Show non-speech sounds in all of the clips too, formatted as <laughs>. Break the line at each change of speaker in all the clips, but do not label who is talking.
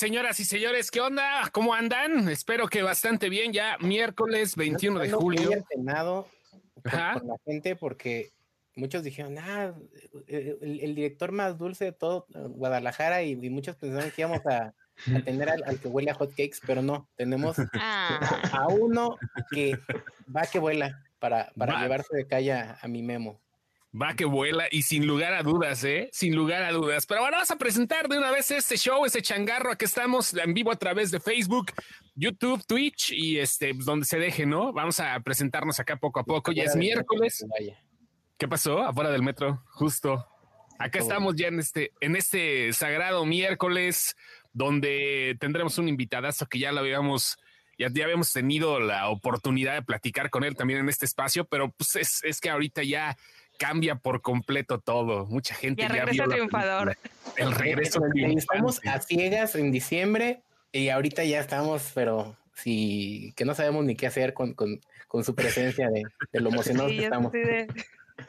señoras y señores, ¿qué onda? ¿Cómo andan? Espero que bastante bien. Ya miércoles 21 de julio.
Con, con la gente porque muchos dijeron, ah, el, director más dulce de todo Guadalajara y, muchos pensaron que íbamos a, tener al, que huele a hotcakes, pero no, tenemos ah. a uno que va que vuela para, para llevarse de calle a mi memo.
Va que vuela y sin lugar a dudas, ¿eh? Sin lugar a dudas. Pero bueno, vamos a presentar de una vez este show, este changarro. Aquí estamos en vivo a través de Facebook, YouTube, Twitch y este, pues, donde se deje, ¿no? Vamos a presentarnos acá poco a poco. Ya es miércoles. ¿Qué pasó? Afuera del metro, justo. Acá estamos ya en este, en este sagrado miércoles, donde tendremos un invitadazo que ya lo habíamos ya, ya, habíamos tenido la oportunidad de platicar con él también en este espacio, pero pues es, es que ahorita ya cambia por completo todo. Mucha gente
ya, regresa triunfador.
El regreso
Estamos a ciegas en diciembre y ahorita ya estamos, pero sí, que no sabemos ni qué hacer con, su presencia de, lo <laughs> emocionados que estamos.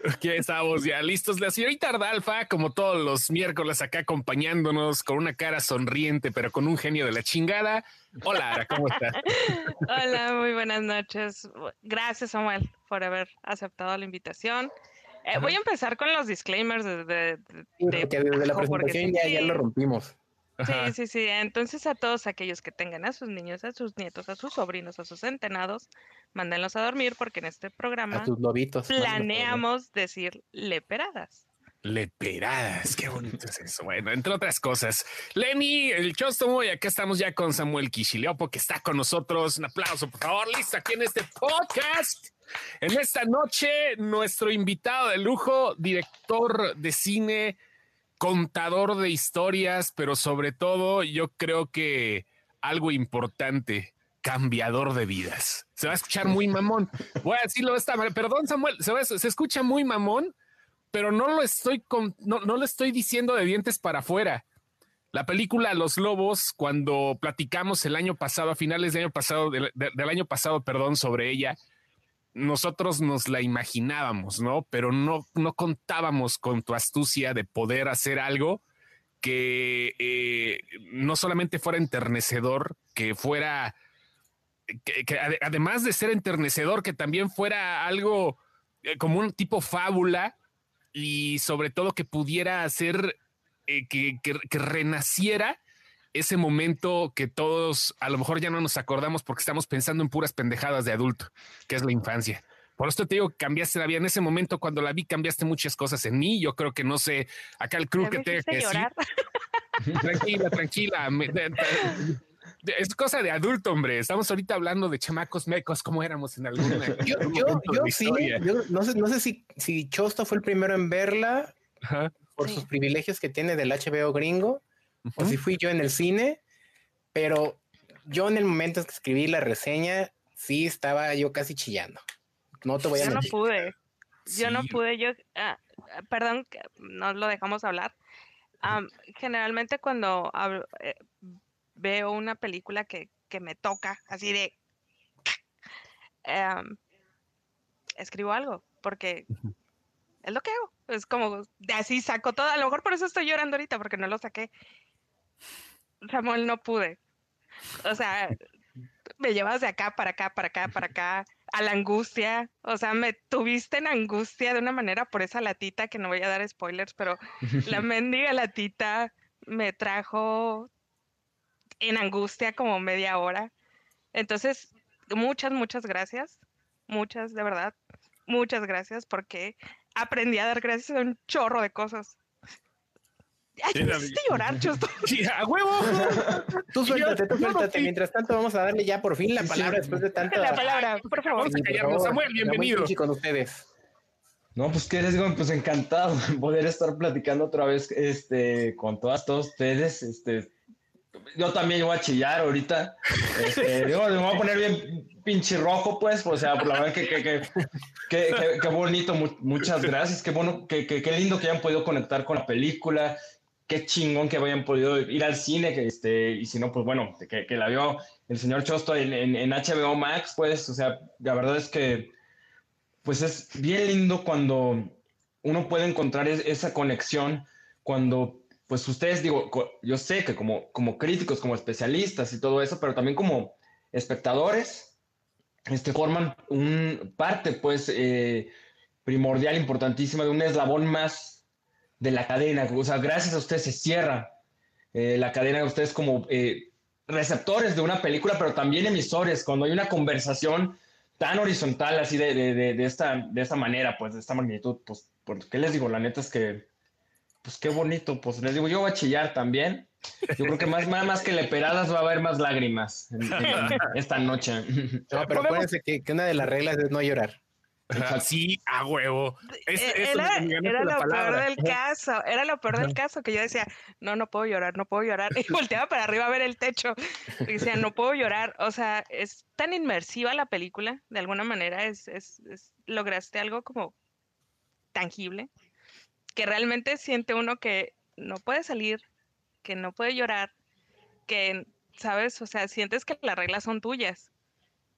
Aquí estamos ya listos. La señorita Ardalfa, como todos los miércoles, acá acompañándonos con una cara sonriente, pero con un genio de la chingada. Hola, Ara, ¿cómo estás? <laughs>
Hola, muy buenas noches. Gracias, Samuel, por haber aceptado la invitación. Eh, voy a empezar con los disclaimers de, de,
desde la presentación ya, ya lo rompimos.
Sí, sí, sí. Entonces a todos aquellos que tengan a sus niños, a sus nietos, a sus sobrinos, a sus centenados, mándenlos a dormir porque en este programa planeamos decir leperadas.
Leperadas, qué bonito es eso. Bueno, entre otras cosas, Lenny, el Chostomo, y acá estamos ya con Samuel Kishiliopo, que está con nosotros. Un aplauso, por favor, listo aquí en este podcast. En esta noche, nuestro invitado de lujo, director de cine, contador de historias, pero sobre todo yo creo que algo importante, cambiador de vidas. Se va a escuchar muy mamón. Voy a decirlo de esta manera. Perdón, Samuel, se, escucha muy mamón, pero no lo estoy no, lo estoy diciendo de dientes para afuera. La película Los Lobos, cuando platicamos el año pasado, a finales del año pasado, del año pasado, perdón, sobre ella, nosotros nos la imaginábamos, ¿no? Pero no, no contábamos con tu astucia de poder hacer algo que eh, no solamente fuera enternecedor, que fuera, que, además de ser enternecedor, que también fuera algo eh, como un tipo fábula y sobre todo que pudiera hacer eh, que, que renaciera ese momento que todos a lo mejor ya no nos acordamos porque estamos pensando en puras pendejadas de adulto, que es la infancia. Por esto te digo, cambiaste la vida. En ese momento, cuando la vi, cambiaste muchas cosas en mí. Yo creo que no sé, acá el crew que te que <laughs> Tranquila, tranquila. es cosa de adulto, hombre. Estamos ahorita hablando de chamacos mecos, como éramos en alguna. <laughs>
yo, yo, sí, yo no sé, no sé si, si Chosto fue el primero en verla por sus privilegios que tiene del HBO gringo o si fui yo en el cine, pero yo en el momento que escribí la reseña, sí estaba yo casi chillando. No te voy a
Yo no pude. Yo no pude, yo, ah, perdón, no lo dejamos hablar. generalmente cuando eh, veo una película que, me toca, así de, escribo algo, porque es lo que hago. Es como, de así saco todo. A lo mejor por eso estoy llorando ahorita, porque no lo saqué. Samuel, no pude. O sea, me llevas de acá para acá, para acá, para acá, a la angustia. O sea, me tuviste en angustia de una manera por esa latita, que no voy a dar spoilers, pero la <laughs> mendiga latita me trajo en angustia como media hora. Entonces, muchas, muchas gracias. Muchas, de verdad. Muchas gracias porque aprendí a dar gracias a un chorro de cosas. Ay, me hiciste llorar, Chosto. <laughs>
¡A huevo!
Tú suéltate, tú suéltate. Mientras tanto, vamos a darle ya por fin la palabra después de tanto.
La palabra, por favor. Vamos a
callarnos. Samuel, bienvenido.
con ustedes.
No, pues qué les digo, pues encantado de poder estar platicando otra vez este, con todas, todos ustedes. Este, yo también voy a chillar ahorita. Este, <laughs> digo, me voy a poner bien pinche rojo, pues. O sea, por la verdad que, que, que, que, bonito. Muchas gracias. Qué bueno, qué lindo que hayan podido conectar con la película qué chingón que hayan podido ir al cine, que este, y si no, pues bueno, que, que la vio el señor Chosto en, en, HBO Max, pues, o sea, la verdad es que, pues es bien lindo cuando uno puede encontrar esa conexión, cuando pues ustedes, digo, yo sé que como, como críticos, como especialistas y todo eso, pero también como espectadores, este, forman un parte, pues, eh, primordial, importantísima, de un eslabón más de la cadena. O sea, gracias a ustedes se cierra eh, la cadena de ustedes como eh, receptores de una película, pero también emisores, cuando hay una conversación tan horizontal así de, de, de, esta, de esta manera, pues de esta magnitud, pues, ¿qué les digo? La neta es que, pues qué bonito, pues les digo, yo voy a chillar también. Yo creo que más, más, que leperadas va a haber más lágrimas esta noche. <laughs>
No, pero acuérdense que, que una de las reglas es no llorar.
Sí, a huevo.
E, era, lo peor del caso, era lo peor del caso que yo decía, no, no puedo llorar, no puedo llorar. <laughs> Y volteaba para arriba a ver el techo y decía, no puedo llorar. O sea, es tan inmersiva la película, de alguna manera, es, es, lograste algo como tangible, que realmente siente uno que no puede salir, que no puede llorar, que, ¿sabes? O sea, sientes que las reglas son tuyas.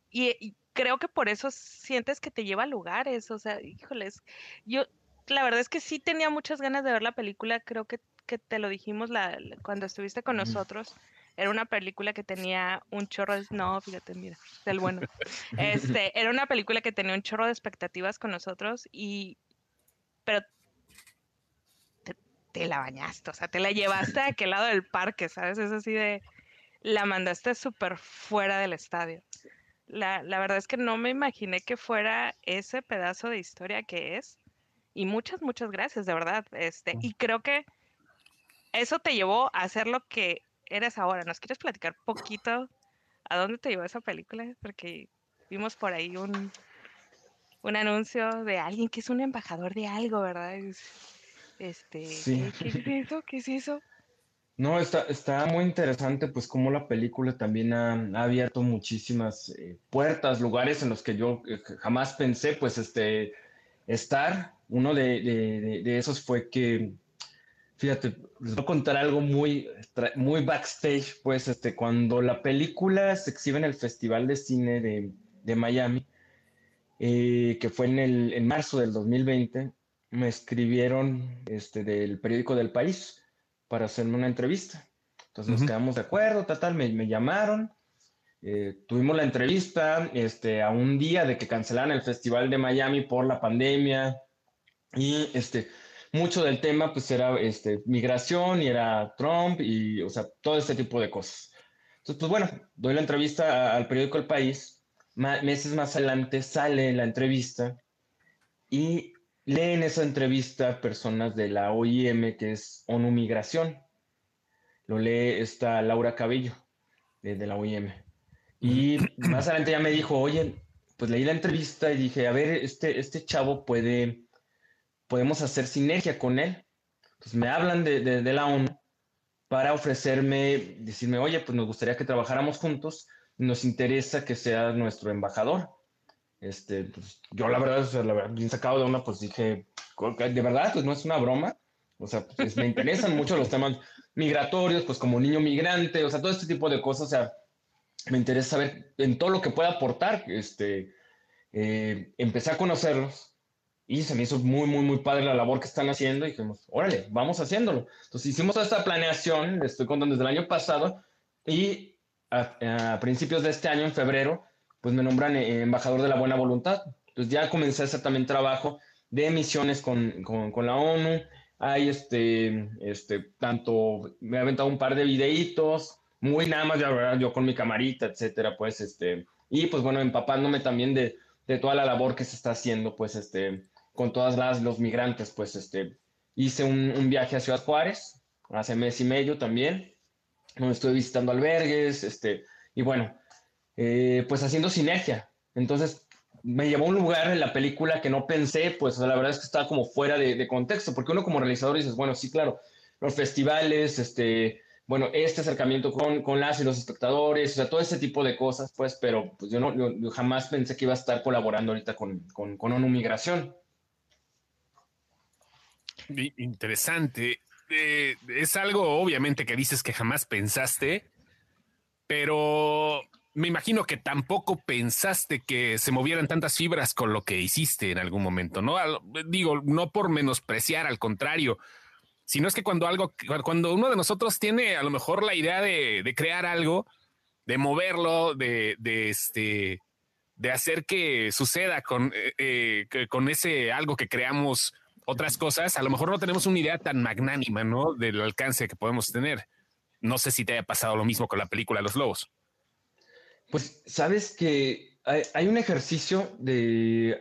y creo que por eso sientes que te lleva a lugares, o sea, híjoles, yo la verdad es que sí tenía muchas ganas de ver la película, creo que, que te lo dijimos la, cuando estuviste con nosotros. Era una película que tenía un chorro de... No, fíjate, mira, del bueno. <laughs> Este, era una película que tenía un chorro de expectativas con nosotros y... Pero te, te la bañaste, o sea, te la llevaste a aquel lado del parque, ¿sabes? Es así de... La mandaste súper fuera del estadio la, la, verdad es que no me imaginé que fuera ese pedazo de historia que es. Y muchas, muchas gracias, de verdad. Este, y creo que eso te llevó a ser lo que eres ahora. ¿Nos quieres platicar poquito a dónde te llevó esa película? Porque vimos por ahí un, un anuncio de alguien que es un embajador de algo, ¿verdad? Este, ¿qué, ¿qué, es <laughs> eso? ¿Qué es eso?
No, está, muy interesante, pues como la película también ha, abierto muchísimas eh, puertas, lugares en los que yo eh, jamás pensé, pues, este, estar. Uno de, esos fue que, fíjate, les voy a contar algo muy, muy backstage, pues, este, cuando la película se exhibe en el Festival de Cine de, Miami, eh, que fue en, el, marzo del 2020, me escribieron este, del periódico del país para hacerme una entrevista. Entonces nos quedamos de acuerdo, tal, me, me llamaron, eh, tuvimos la entrevista este, a un día de que cancelaran el Festival de Miami por la pandemia y este, mucho del tema pues era este, migración y era Trump y, o sea, todo este tipo de cosas. Entonces, pues bueno, doy la entrevista al periódico El País, meses más adelante sale la entrevista y leen esa entrevista personas de la OIM, que es ONU Migración. Lo lee esta Laura Cabello, de, la OIM. Y <clears throat> más adelante ya me dijo, oye, pues leí la entrevista y dije, a ver, este, este chavo puede, podemos hacer sinergia con él. Pues me hablan de, de la ONU para ofrecerme, decirme, oye, pues nos gustaría que trabajáramos juntos, nos interesa que sea nuestro embajador. Este, pues, yo la verdad, o sea, la verdad, bien sacado de una, pues dije, de verdad, pues no es una broma. O sea, pues, me interesan <laughs> mucho los temas migratorios, pues como niño migrante, o sea, todo este tipo de cosas, o sea, me interesa saber en todo lo que pueda aportar. Este, eh, empecé a conocerlos y se me hizo muy, muy, muy padre la labor que están haciendo y dijimos, órale, vamos haciéndolo. Entonces hicimos esta planeación, le estoy contando desde el año pasado y a, a principios de este año, en febrero, pues me nombran eh, embajador de la buena voluntad. Entonces ya comencé a hacer también trabajo de misiones con, con, la ONU. Hay este, este, tanto, me he aventado un par de videitos, muy nada más, verdad, yo con mi camarita, etcétera, pues, este, y pues bueno, empapándome también de, de toda la labor que se está haciendo, pues, este, con todas las, los migrantes, pues, este, hice un, un viaje a Ciudad Juárez, hace mes y medio también, donde estoy visitando albergues, este, y bueno, eh, pues haciendo sinergia. Entonces me llevó a un lugar en la película que no pensé, pues la verdad es que estaba como fuera de, contexto, porque uno como realizador dices, bueno, sí, claro, los festivales, este, bueno, este acercamiento con, con las y los espectadores, o sea, todo ese tipo de cosas, pues, pero pues yo, no, yo, jamás pensé que iba a estar colaborando ahorita con, con, con ONU Migración.
Interesante. Eh, es algo, obviamente, que dices que jamás pensaste, pero me imagino que tampoco pensaste que se movieran tantas fibras con lo que hiciste en algún momento, ¿no? Digo, no por menospreciar, al contrario, sino es que cuando algo, cuando uno de nosotros tiene a lo mejor la idea de, crear algo, de moverlo, de, este, de hacer que suceda con, eh, eh, con ese algo que creamos otras cosas, a lo mejor no tenemos una idea tan magnánima, ¿no? Del alcance que podemos tener. No sé si te haya pasado lo mismo con la película Los Lobos.
Pues sabes que hay, un ejercicio de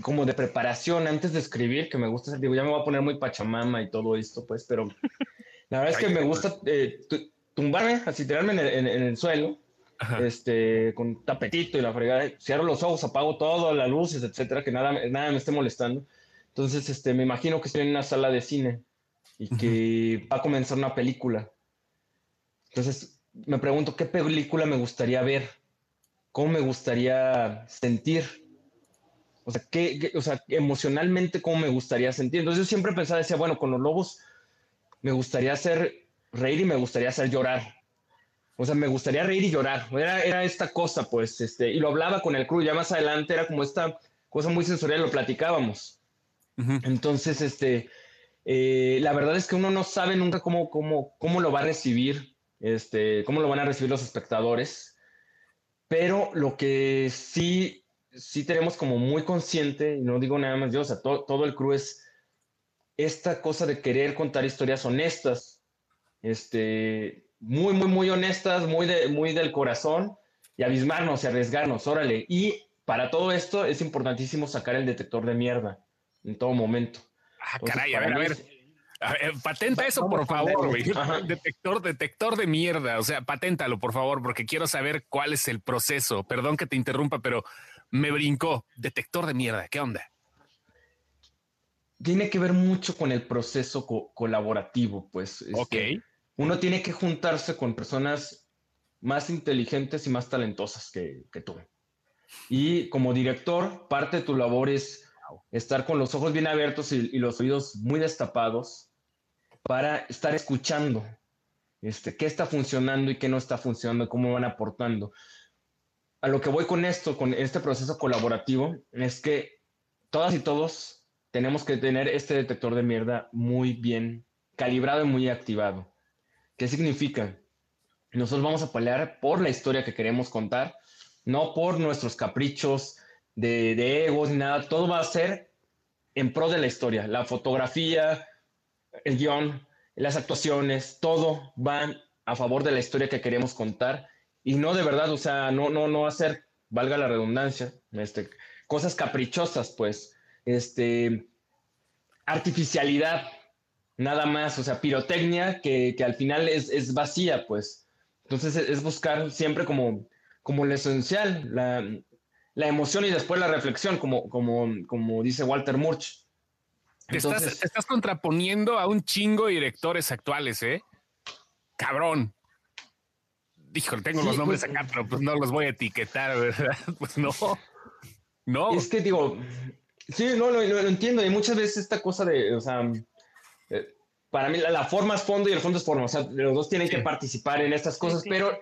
como de preparación antes de escribir que me gusta hacer. Digo, ya me voy a poner muy pachamama y todo esto, pues, pero la verdad es que me gusta eh, tumbarme, así tirarme en el, suelo, este, con tapetito y la fregada. Cierro los ojos, apago todo, las luces, etcétera, que nada, nada me esté molestando. Entonces, este, me imagino que estoy en una sala de cine y que va a comenzar una película. Entonces, me pregunto qué película me gustaría ver, cómo me gustaría sentir, o sea, qué, o sea, emocionalmente cómo me gustaría sentir. Entonces yo siempre pensaba, decía, bueno, con los lobos me gustaría hacer reír y me gustaría hacer llorar. O sea, me gustaría reír y llorar. Era, era esta cosa, pues, este, y lo hablaba con el crew, ya más adelante era como esta cosa muy sensorial, lo platicábamos. Entonces, este, eh, la verdad es que uno no sabe nunca cómo, cómo, cómo lo va a recibir este, cómo lo van a recibir los espectadores. Pero lo que sí, sí tenemos como muy consciente, y no digo nada más yo, o sea, todo el crew es esta cosa de querer contar historias honestas, este, muy, muy, muy honestas, muy, de, muy del corazón, y abismarnos y arriesgarnos, órale. Y para todo esto es importantísimo sacar el detector de mierda en todo momento.
Ah, caray, a ver, a ver. Patenta eso, por favor, güey. Detector, detector de mierda. O sea, paténtalo, por favor, porque quiero saber cuál es el proceso. Perdón que te interrumpa, pero me brincó. Detector de mierda. ¿Qué onda?
Tiene que ver mucho con el proceso colaborativo, pues.
Este,
ok. Uno tiene que juntarse con personas más inteligentes y más talentosas que, que tú. Y como director, parte de tu labor es estar con los ojos bien abiertos y, los oídos muy destapados para estar escuchando este, qué está funcionando y qué no está funcionando, cómo van aportando. A lo que voy con esto, con este proceso colaborativo, es que todas y todos tenemos que tener este detector de mierda muy bien calibrado y muy activado. ¿Qué significa? Nosotros vamos a pelear por la historia que queremos contar, no por nuestros caprichos, de, egos ni nada, todo va a ser en pro de la historia. La fotografía, el guion, las actuaciones, todo van a favor de la historia que queremos contar y no de verdad, o sea, no, no, no hacer, valga la redundancia, este, cosas caprichosas, pues, este, artificialidad, nada más, o sea, pirotecnia que, al final es, vacía, pues. Entonces es buscar siempre como, como lo esencial, la, la emoción y después la reflexión, como, como, como dice Walter Murch.
te, estás, contraponiendo a un chingo de directores actuales, ¿eh? Cabrón. Híjole, tengo los nombres pues, acá, pero pues no los voy a etiquetar, <laughs> ¿verdad? Pues no. No.
Es que digo, sí, no, lo, entiendo. Y muchas veces esta cosa de, o sea, eh, para mí la, forma es fondo y el fondo es forma. O sea, los dos tienen que participar en estas cosas, pero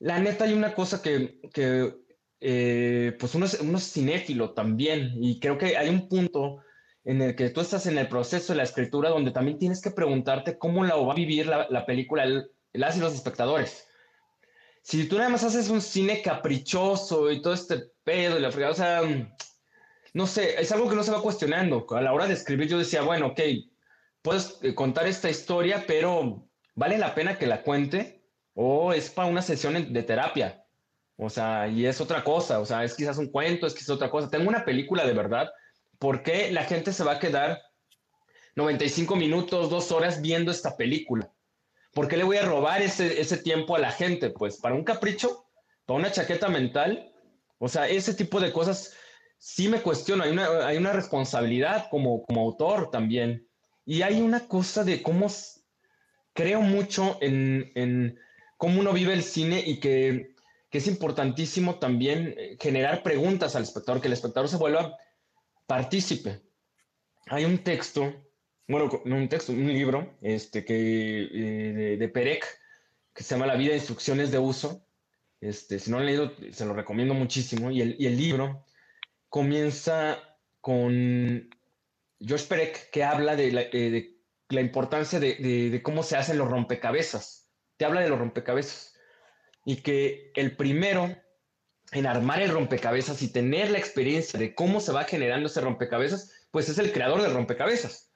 la neta hay una cosa que, que eh, pues uno es, uno cinéfilo también y creo que hay un punto en el que tú estás en el proceso de la escritura donde también tienes que preguntarte cómo la va a vivir la, película las y los espectadores. Si tú nada más haces un cine caprichoso y todo este pedo y la fregada, o sea, no sé, es algo que no se va cuestionando. A la hora de escribir yo decía, bueno, ok, puedes eh, contar esta historia, pero ¿vale la pena que la cuente? ¿O es para una sesión de terapia? O sea, y es otra cosa, o sea, es quizás un cuento, es quizás otra cosa. Tengo una película de verdad. ¿Por qué la gente se va a quedar 95 minutos, dos horas viendo esta película? ¿Por qué le voy a robar ese, ese tiempo a la gente? Pues para un capricho, para una chaqueta mental. O sea, ese tipo de cosas sí me cuestiono. Hay una, hay una responsabilidad como, como autor también. Y hay una cosa de cómo creo mucho en, en cómo uno vive el cine y que que es importantísimo también eh, generar preguntas al espectador, que el espectador se vuelva partícipe. Hay un texto, bueno, no un texto, un libro este, que, eh, de, Perec, que se llama La vida de instrucciones de uso. Este, si no lo han leído, se lo recomiendo muchísimo. Y el, y el libro comienza con Josh Perec, que habla de, la, eh, de la importancia de, de, cómo se hacen los rompecabezas. Te habla de los rompecabezas. Y que el primero en armar el rompecabezas y tener la experiencia de cómo se va generando ese rompecabezas, pues es el creador del rompecabezas.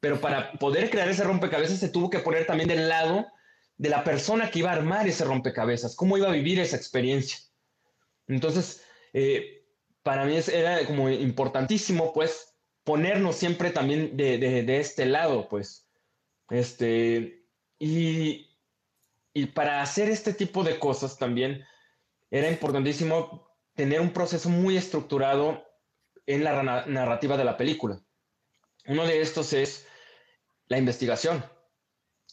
Pero para poder crear ese rompecabezas se tuvo que poner también del lado de la persona que iba a armar ese rompecabezas, cómo iba a vivir esa experiencia. Entonces, eh, para mí era como importantísimo, pues, ponernos siempre también de, este lado, pues. Este, y, y para hacer este tipo de cosas también era importantísimo tener un proceso muy estructurado en la narrativa de la película. Uno de estos es la investigación.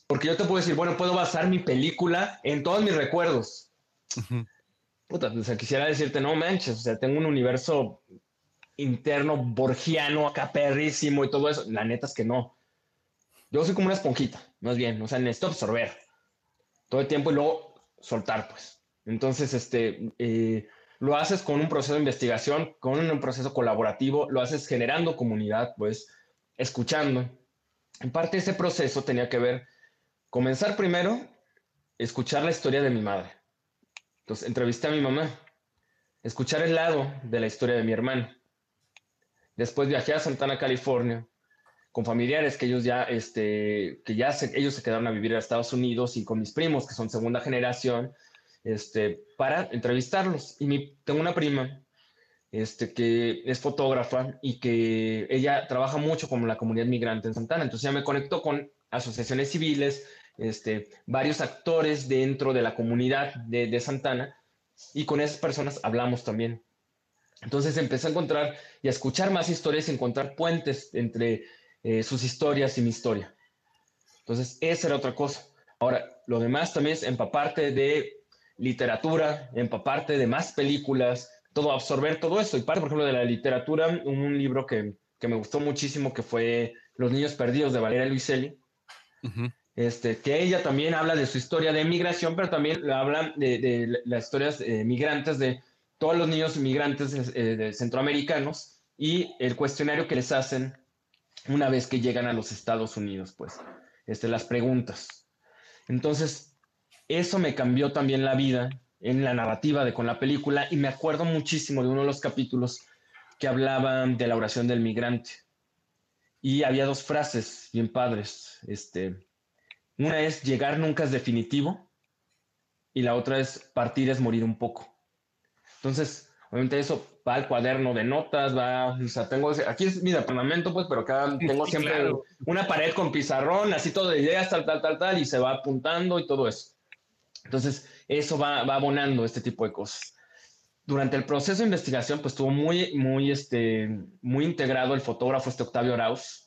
Porque yo te puedo decir, bueno, puedo basar mi película en todos mis recuerdos. Puta, o sea, quisiera decirte, no manches, o sea, tengo un universo interno borgiano acá perrísimo y todo eso. La neta es que no. Yo soy como una esponjita, más bien, o sea, necesito absorber todo tiempo y luego soltar, pues. Entonces, este, eh, lo haces con un proceso de investigación, con un proceso colaborativo, lo haces generando comunidad, pues, escuchando. En parte ese proceso tenía que ver Comenzar primero, escuchar la historia de mi madre. Entonces, entrevisté a mi mamá, escuchar el lado de la historia de mi hermano. Después viajé a Santana, California, con familiares que ellos ya, este, que ya se, ellos se quedaron a vivir en Estados Unidos y con mis primos, que son segunda generación, este, para entrevistarlos. Y mi, tengo una prima este, que es fotógrafa y que ella trabaja mucho con la comunidad migrante en Santana. Entonces ya me conectó con asociaciones civiles, este, varios actores dentro de la comunidad de, Santana y con esas personas hablamos también. Entonces empecé a encontrar y a escuchar más historias y encontrar puentes entre eh, sus historias y mi historia. Entonces, esa era otra cosa. Ahora, lo demás también es empaparte de literatura, empaparte de más películas, todo, absorber todo eso. Y parte, por ejemplo, de la literatura, un, libro que, que, me gustó muchísimo, que fue Los Niños Perdidos de Valeria Luiselli, este, que ella también habla de su historia de migración, pero también habla de, las historias eh, migrantes de todos los niños migrantes eh, centroamericanos y el cuestionario que les hacen una vez que llegan a los Estados Unidos, pues, este, las preguntas. Entonces, eso me cambió también la vida en la narrativa de con la película y me acuerdo muchísimo de uno de los capítulos que hablaban de la oración del migrante. Y había dos frases bien padres. Este, una es llegar nunca es definitivo y la otra es partir es morir un poco. Entonces, obviamente eso va al cuaderno de notas, va, o sea, tengo, aquí es mi departamento, pues, pero acá tengo siempre una pared con pizarrón, así todo de ideas, tal, tal, tal, tal, y se va apuntando y todo eso. Entonces, eso va, va abonando este tipo de cosas. Durante el proceso de investigación, pues estuvo muy, muy, este, muy integrado el fotógrafo este Octavio Arauz,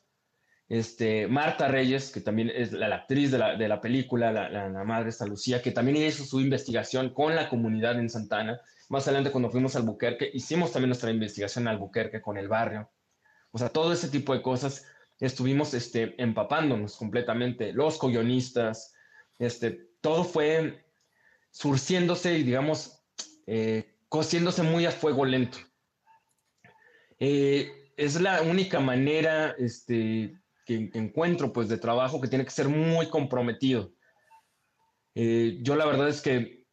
este, Marta Reyes, que también es la, actriz de la, de la película, la, la, madre esta Lucía, que también hizo su investigación con la comunidad en Santana. Más adelante, cuando fuimos al Albuquerque, hicimos también nuestra investigación en Albuquerque con el barrio. O sea, todo ese tipo de cosas estuvimos este, empapándonos completamente. Los coyonistas, este, todo fue surciéndose y, digamos, eh, cociéndose muy a fuego lento. Eh, es la única manera este, que, encuentro pues de trabajo que tiene que ser muy comprometido. Eh, yo la verdad es que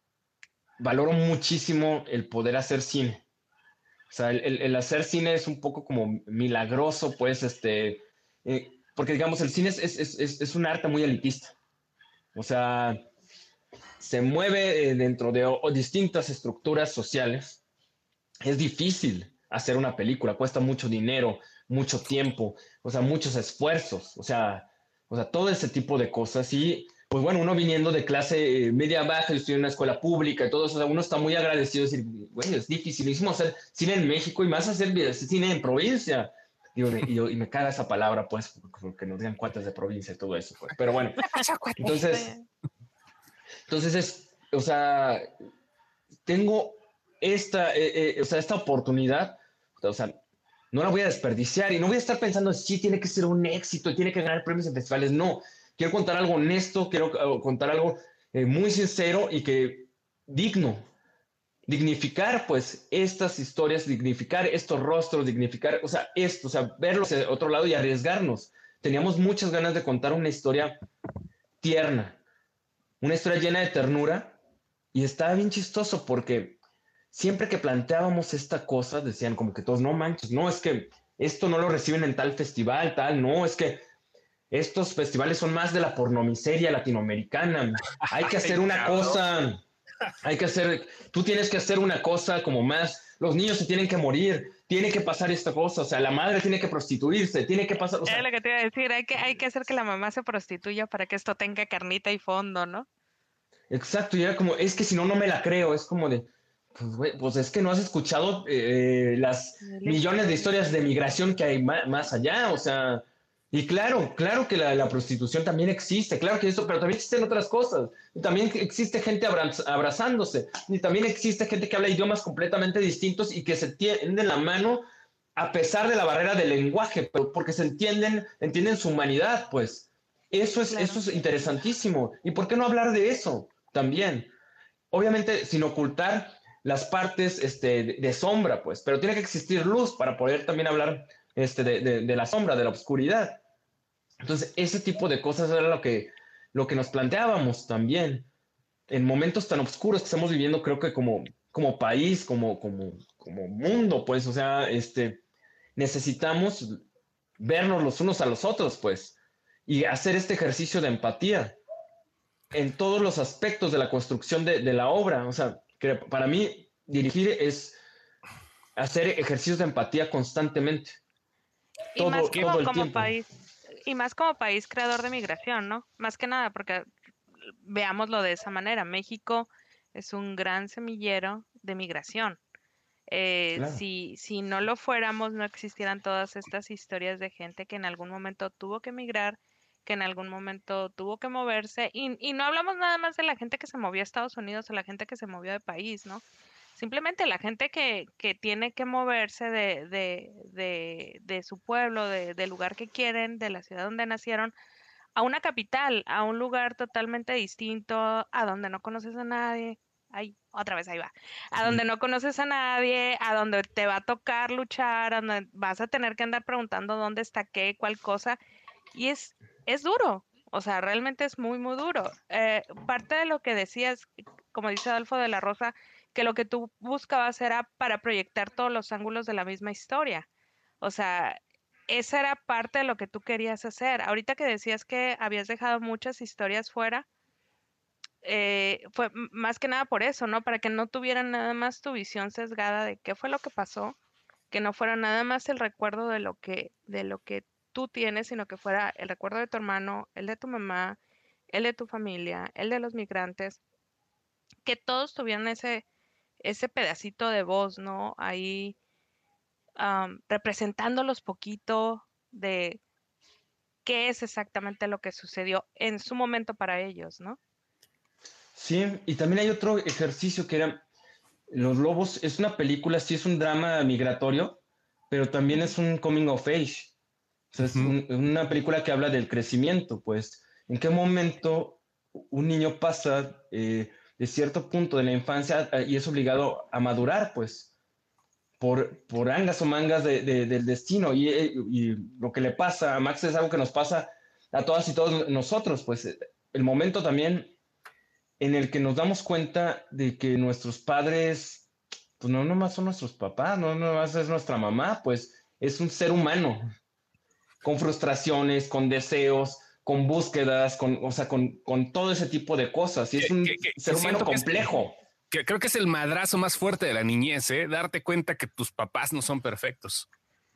valoro muchísimo el poder hacer cine. O sea, el, hacer cine es un poco como milagroso, pues, este, eh, porque digamos, el cine es, es, es, es, un arte muy elitista. O sea, se mueve eh, dentro de distintas estructuras sociales. Es difícil hacer una película, cuesta mucho dinero, mucho tiempo, o sea, muchos esfuerzos, o sea, o sea, todo ese tipo de cosas. Y pues bueno, uno viniendo de clase eh, media baja, yo estoy en una escuela pública y todo eso, o sea, uno está muy agradecido de decir, bueno, es dificilísimo hacer cine en México y más hacer cine en provincia. y, y, me caga esa palabra, pues, porque nos digan cuates de provincia y todo eso, pues. Pero bueno, <laughs> entonces, entonces es, o sea, tengo esta, eh, eh, o sea, esta oportunidad, o sea, no la voy a desperdiciar y no voy a estar pensando, si tiene que ser un éxito tiene que ganar premios en festivales. No, quiero contar algo honesto, quiero eh, contar algo eh, muy sincero y que digno. Dignificar, pues, estas historias, dignificar estos rostros, dignificar, o sea, esto, o sea, verlos de otro lado y arriesgarnos. teníamos muchas ganas de contar una historia tierna, una historia llena de ternura, y estaba bien chistoso porque siempre que planteábamos esta cosa, decían como que todos, no manches, no, es que esto no lo reciben en tal festival, tal, no, es que estos festivales son más de la pornomiseria latinoamericana, hay que <laughs> hacer una cosa, hay que hacer, tú tienes que hacer una cosa como más, los niños se tienen que morir, tiene que pasar esta cosa, o sea, la madre tiene que prostituirse, tiene que pasar... O
es lo que te iba a decir, hay que, hay que hacer que la mamá se prostituya para que esto tenga carnita y fondo, ¿no?
Exacto, y era como, es que si no, no me la creo, es como de, pues, pues es que no has escuchado eh, las millones de historias de migración que hay más allá, o sea, y claro, claro que la, prostitución también existe, claro que eso, pero también existen otras cosas. Y también existe gente abrazándose. Y también existe gente que habla idiomas completamente distintos y que se tienden la mano a pesar de la barrera del lenguaje, pero porque se entienden, entienden su humanidad, pues. Eso es, eso es interesantísimo. ¿Y por qué no hablar de eso también? Obviamente sin ocultar las partes este, de, sombra, pues, pero tiene que existir luz para poder también hablar este, de, de la sombra, de la oscuridad. Entonces, ese tipo de cosas era lo que, lo que nos planteábamos también. En momentos tan oscuros que estamos viviendo, creo que como, como país, como, como, como mundo, pues, o sea, este, necesitamos vernos los unos a los otros, pues, y hacer este ejercicio de empatía en todos los aspectos de la construcción de, de la obra. O sea, que para mí dirigir es hacer ejercicios de empatía constantemente.
Y todo, más todo el como país y más como país creador de migración, ¿no? Más que nada, porque veámoslo de esa manera, México es un gran semillero de migración. Eh, si, si no lo fuéramos, no existieran todas estas historias de gente que en algún momento tuvo que emigrar, que en algún momento tuvo que moverse, y, y no hablamos nada más de la gente que se movió a Estados Unidos o la gente que se movió de país, ¿no? simplemente la gente que, que tiene que moverse de, de, de, de su pueblo, del lugar que quieren, de la ciudad donde nacieron, a una capital, a un lugar totalmente distinto, a donde no conoces a nadie. Ay, otra vez ahí va. A donde no conoces a nadie, a donde te va a tocar luchar, a donde vas a tener que andar preguntando dónde está qué, cuál cosa. Y es, es duro, o sea, realmente es muy, muy duro. Eh, parte de lo que decías, como dice Adolfo de la Rosa, que lo que tú buscabas era para proyectar todos los ángulos de la misma historia. O sea, esa era parte de lo que tú querías hacer. Ahorita que decías que habías dejado muchas historias fuera, eh, fue más que nada por eso, ¿no? Para que no tuvieran nada más tu visión sesgada de qué fue lo que pasó, que no fuera nada más el recuerdo de lo que, de lo que tú tienes, sino que fuera el recuerdo de tu hermano, el de tu mamá, el de tu familia, el de los migrantes, que todos tuvieran ese, ese pedacito de voz, ¿no? Ahí representándolos poquito de qué es exactamente lo que sucedió en su momento para ellos, ¿no?
Sí, y también hay otro ejercicio que era Los Lobos, es una película, sí es un drama migratorio, pero también es un coming of age. Es una película que habla del crecimiento, pues, en qué momento un niño pasa eh, de cierto punto de la infancia eh, y es obligado a madurar, pues, por, por angas o mangas del destino. Eh, y, lo que le pasa a Max es algo que nos pasa a todas y todos nosotros, pues, eh, el momento también en el que nos damos cuenta de que nuestros padres, pues no nomás son nuestros papás, no nomás es nuestra mamá, pues es un ser humano, con frustraciones, con deseos, con búsquedas, con, o sea, con, con todo ese tipo de cosas. Y es un ser humano complejo.
Que, creo que es el madrazo más fuerte de la niñez, ¿eh? darte cuenta que tus papás no son perfectos.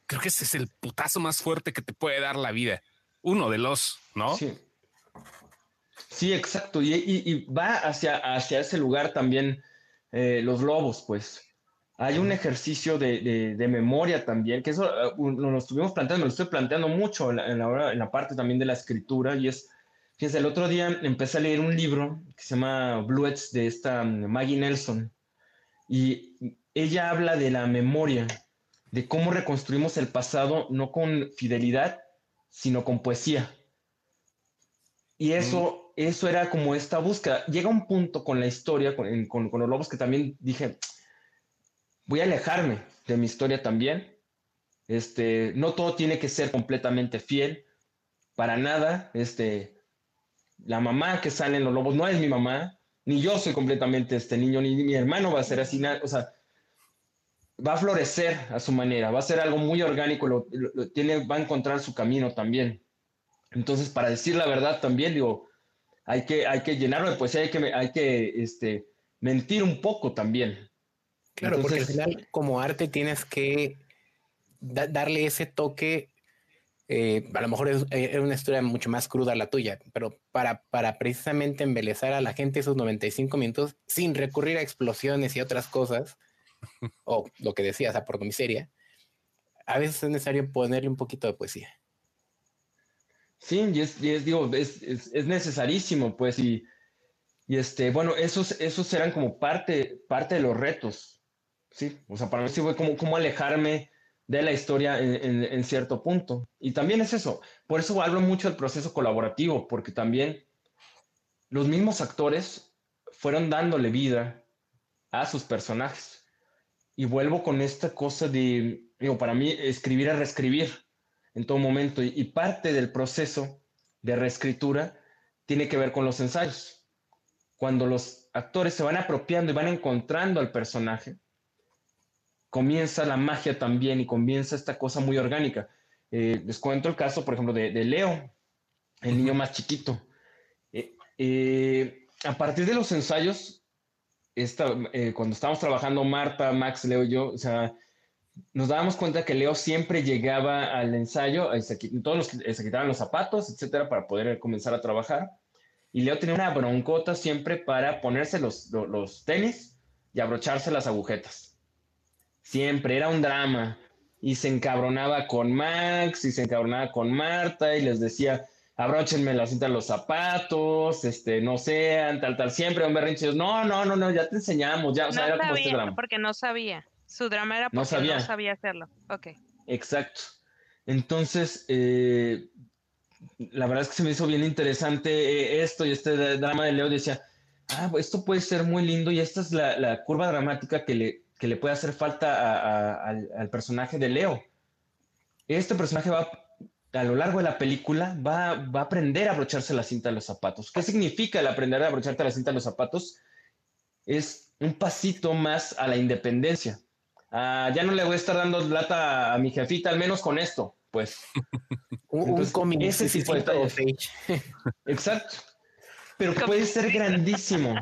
Creo que ese es el putazo más fuerte que te puede dar la vida. Uno de los, ¿no?
Sí. Sí, exacto. Y, y, va hacia, hacia ese lugar también eh, los lobos, pues hay un ejercicio de, de, memoria también, que eso eh, lo, estuvimos planteando, lo estoy planteando mucho en la, en la, parte también de la escritura, y es, fíjense, el otro día empecé a leer un libro que se llama Bluets de esta mm, Maggie Nelson, y ella habla de la memoria, de cómo reconstruimos el pasado, no con fidelidad, sino con poesía. Y eso, eso era como esta búsqueda. Llega un punto con la historia, con, con, con los lobos, que también dije, voy a alejarme de mi historia también. Este, no todo tiene que ser completamente fiel. para nada, este, la mamá que sale en los lobos no es mi mamá, ni yo soy completamente este niño, ni mi hermano va a ser así, o sea, va a florecer a su manera, va a ser algo muy orgánico, lo, tiene, va a encontrar su camino también. Entonces, para decir la verdad también, digo, hay que, hay que llenarlo de poesía, hay que, hay que este, mentir un poco también.
Claro, porque al final, como arte, tienes que darle ese toque. Eh, a lo mejor es, eh, una historia mucho más cruda la tuya, pero para, para precisamente embelezar a la gente esos 95 minutos sin recurrir a explosiones y otras cosas, <laughs> o lo que decías, a por miseria, a veces es necesario ponerle un poquito de poesía.
Sí, y es, digo, es, es, necesarísimo, pues, y, y, este, bueno, esos, esos eran como parte, parte de los retos, sí, o sea, para mí sí fue como, como alejarme de la historia en, en, cierto punto. Y también es eso, por eso hablo mucho del proceso colaborativo, porque también los mismos actores fueron dándole vida a sus personajes. Y vuelvo con esta cosa de, digo, para mí escribir es reescribir en todo momento. Y, parte del proceso de reescritura tiene que ver con los ensayos. Cuando los actores se van apropiando y van encontrando al personaje, comienza la magia también y comienza esta cosa muy orgánica. Eh, les cuento el caso, por ejemplo, de, Leo, el niño más chiquito. Eh, eh, a partir de los ensayos, esta, cuando estábamos trabajando Marta, Max, Leo y yo, o sea, nos dábamos cuenta que Leo siempre llegaba al ensayo, todos los, se quitaban los zapatos, etcétera, para poder comenzar a trabajar. Y Leo tenía una broncota siempre para ponerse los, los, tenis y abrocharse las agujetas. Siempre era un drama. Y se encabronaba con Max y se encabronaba con Marta y les decía, abróchenme la cinta de los zapatos, este, no sean, tal, tal, siempre un berrinche. No, no, no, no, ya te enseñamos, ya, o sea,
era como este drama. Porque no sabía. Su drama era porque no sabía, no sabía hacerlo. Ok.
Exacto. Entonces, eh, la verdad es que se me hizo bien interesante eh, esto y este drama de Leo. Decía, ah, esto puede ser muy lindo y esta es la, curva dramática que le, que le puede hacer falta al, personaje de Leo. Este personaje va, a lo largo de la película, va, va a aprender a abrocharse la cinta de los zapatos. ¿Qué significa el aprender a abrocharte la cinta de los zapatos? Es un pasito más a la independencia Ah, ya no le voy a estar dando plata a mi jefita, al menos con esto, pues. <laughs>
un cómic. Ese sí fue
Exacto. Pero puede ser grandísimo.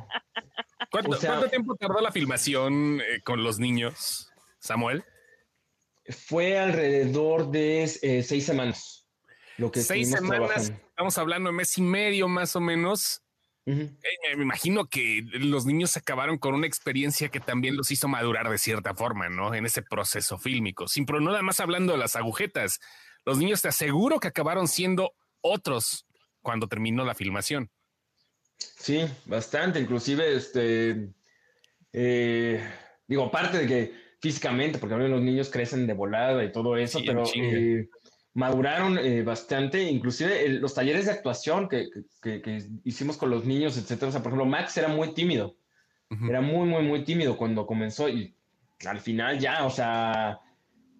¿Cuánto, tiempo tardó la filmación eh, con los niños, Samuel?
Fue alrededor de eh, seis semanas.
Lo que seis semanas, estamos hablando de mes y medio más o menos. Eh, me imagino que los niños acabaron con una experiencia que también los hizo madurar de cierta forma, ¿no? En ese proceso fílmico. Sin pero nada más hablando de las agujetas, los niños te aseguro que acabaron siendo otros cuando terminó la filmación.
Sí, bastante. Inclusive, este, eh, digo, aparte de que físicamente, porque los niños crecen de volada y todo eso, pero maduraron eh, bastante, inclusive los talleres de actuación que, hicimos con los niños, etcétera. O sea, por ejemplo, Max era muy tímido, era muy, muy, muy tímido cuando comenzó y al final ya, o sea,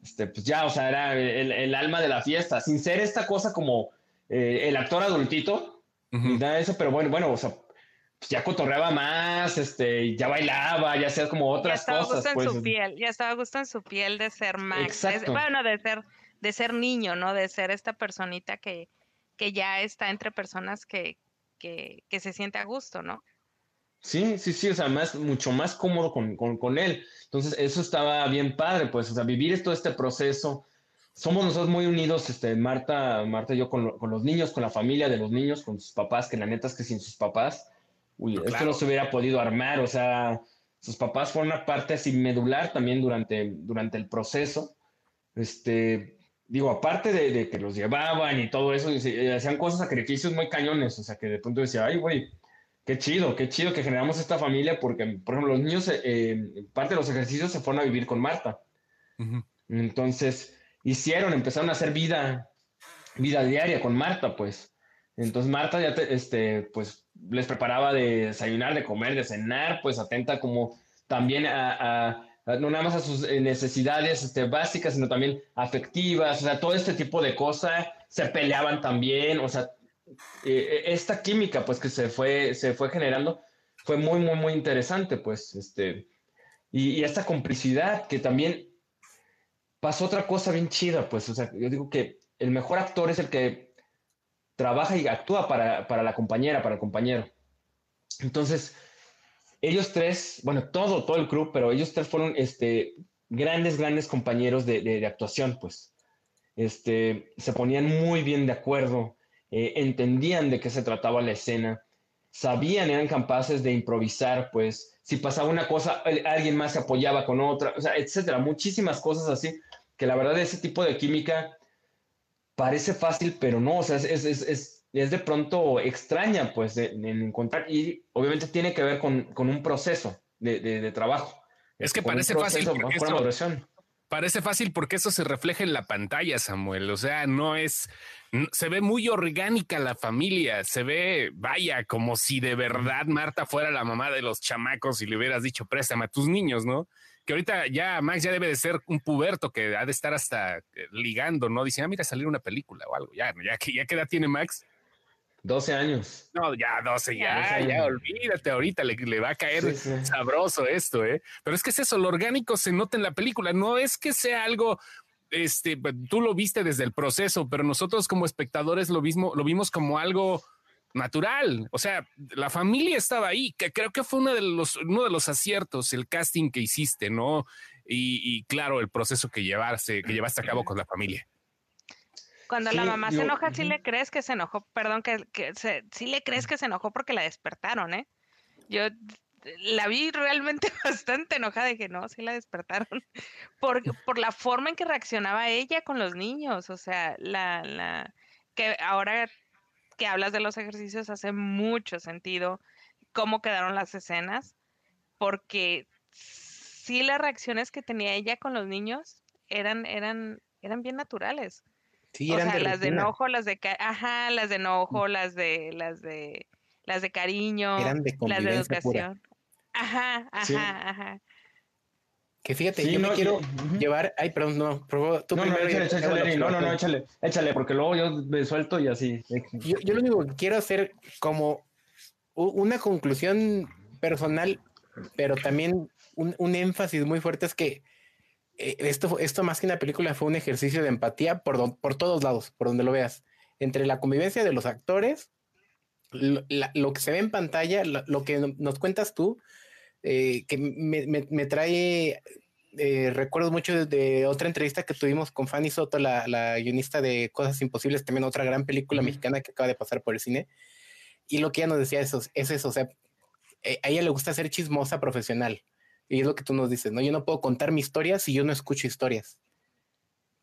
este, pues ya, o sea, era el, alma de la fiesta, sin ser esta cosa como eh, el actor adultito, ni nada de eso, pero bueno, bueno, o sea, pues ya cotorreaba más, este, ya bailaba, ya hacía como otras
ya
estaba
Gusto en pues. su piel, ya estaba gusto en su piel de ser Max. bueno, de ser de ser niño, ¿no? De ser esta personita que, que ya está entre personas que, que, que, se siente a gusto, ¿no?
Sí, sí, sí, o sea, más, mucho más cómodo con, con, con, él. Entonces, eso estaba bien padre, pues, o sea, vivir todo este proceso. Somos nosotros muy unidos, este, Marta, Marta y yo, con, con los niños, con la familia de los niños, con sus papás, que la neta es que sin sus papás, uy, esto no se hubiera podido armar, o sea, sus papás fueron una parte así medular también durante, durante el proceso. Este, digo, aparte de, que los llevaban y todo eso, y hacían cosas, sacrificios muy cañones, o sea, que de pronto decía, ay, güey, qué chido, qué chido que generamos esta familia, porque, por ejemplo, los niños, eh, parte de los ejercicios se fueron a vivir con Marta. Entonces, hicieron, empezaron a hacer vida, vida diaria con Marta, pues. Entonces, Marta ya, este, pues, les preparaba de desayunar, de comer, de cenar, pues, atenta como también a no nada más a sus eh, necesidades este, básicas, sino también afectivas, o sea, todo este tipo de cosas se peleaban también, o sea, eh, esta química pues que se fue, se fue generando fue muy, muy, muy interesante, pues, este, y, esta complicidad que también pasó otra cosa bien chida, pues, o sea, yo digo que el mejor actor es el que trabaja y actúa para, para la compañera, para el compañero. Entonces, ellos tres, bueno, todo, todo el club, pero ellos tres fueron este, grandes, grandes compañeros de, de, de actuación, pues. Este, se ponían muy bien de acuerdo, eh, entendían de qué se trataba la escena, sabían, eran capaces de improvisar, pues si pasaba una cosa, alguien más se apoyaba con otra, o sea, etcétera, muchísimas cosas así, que la verdad ese tipo de química parece fácil, pero no, o sea, es, es, es, es de pronto extraña, pues, en encontrar, y obviamente tiene que ver con, con un proceso de, de, de trabajo.
Es que parece fácil. Eso, parece fácil porque eso se refleja en la pantalla, Samuel. O sea, no es, se ve muy orgánica la familia, se ve, vaya, como si de verdad Marta fuera la mamá de los chamacos y le hubieras dicho, préstame a tus niños, ¿no? Que ahorita ya Max ya debe de ser un puberto que ha de estar hasta ligando, ¿no? Dice, ah, mira, salir una película o algo. Ya, ya, ya qué edad tiene Max?
12 años.
No, ya 12, ya, ya, olvídate, ahorita le, le va a caer sí, sí. sabroso esto, ¿eh? Pero es que es eso, lo orgánico se nota en la película, no es que sea algo, este, tú lo viste desde el proceso, pero nosotros como espectadores lo mismo, lo vimos como algo natural, o sea, la familia estaba ahí, que creo que fue uno de los, uno de los aciertos, el casting que hiciste, ¿no? Y, y claro, el proceso que llevarse, que llevaste a cabo con la familia.
Cuando sí, la mamá yo, se enoja, sí le crees que se enojó, perdón, que, que se, sí le crees que se enojó porque la despertaron, ¿eh? Yo la vi realmente <laughs> bastante enojada, dije, no, sí la despertaron, <laughs> por, por la forma en que reaccionaba ella con los niños, o sea, la, la, que ahora que hablas de los ejercicios hace mucho sentido cómo quedaron las escenas, porque sí las reacciones que tenía ella con los niños eran, eran, eran bien naturales.
Sí,
o
eran
sea,
de
las de enojo, las de, ajá, las de enojo, las de, las de, las de cariño,
Eran de
las de
convivencia pura.
educación. Ajá, ajá,
Sí.
ajá.
Que fíjate,
Sí,
yo
no,
me quiero
yo-
llevar. Ay, perdón, no, por favor, tú
no, no,
primero. y
échale, échale, Eri, no, no, no, échale, échale, porque luego yo me suelto y así.
Yo, yo lo único que quiero hacer como una conclusión personal, pero también un, un énfasis muy fuerte es que eh, esto, esto más que una película fue un ejercicio de empatía por, por todos lados, por donde lo veas. Entre la convivencia de los actores, lo, la- lo que se ve en pantalla, lo, lo que no- nos cuentas tú, eh, que me, me- me trae eh, recuerdos mucho de, de otra entrevista que tuvimos con Fanny Soto, la, la guionista de Cosas Imposibles, también otra gran película mexicana que acaba de pasar por el cine. Y lo que ella nos decía eso, es eso, o sea, eh, a ella le gusta ser chismosa profesional. Y es lo que tú nos dices, ¿no? Yo no puedo contar mi historia si yo no escucho historias.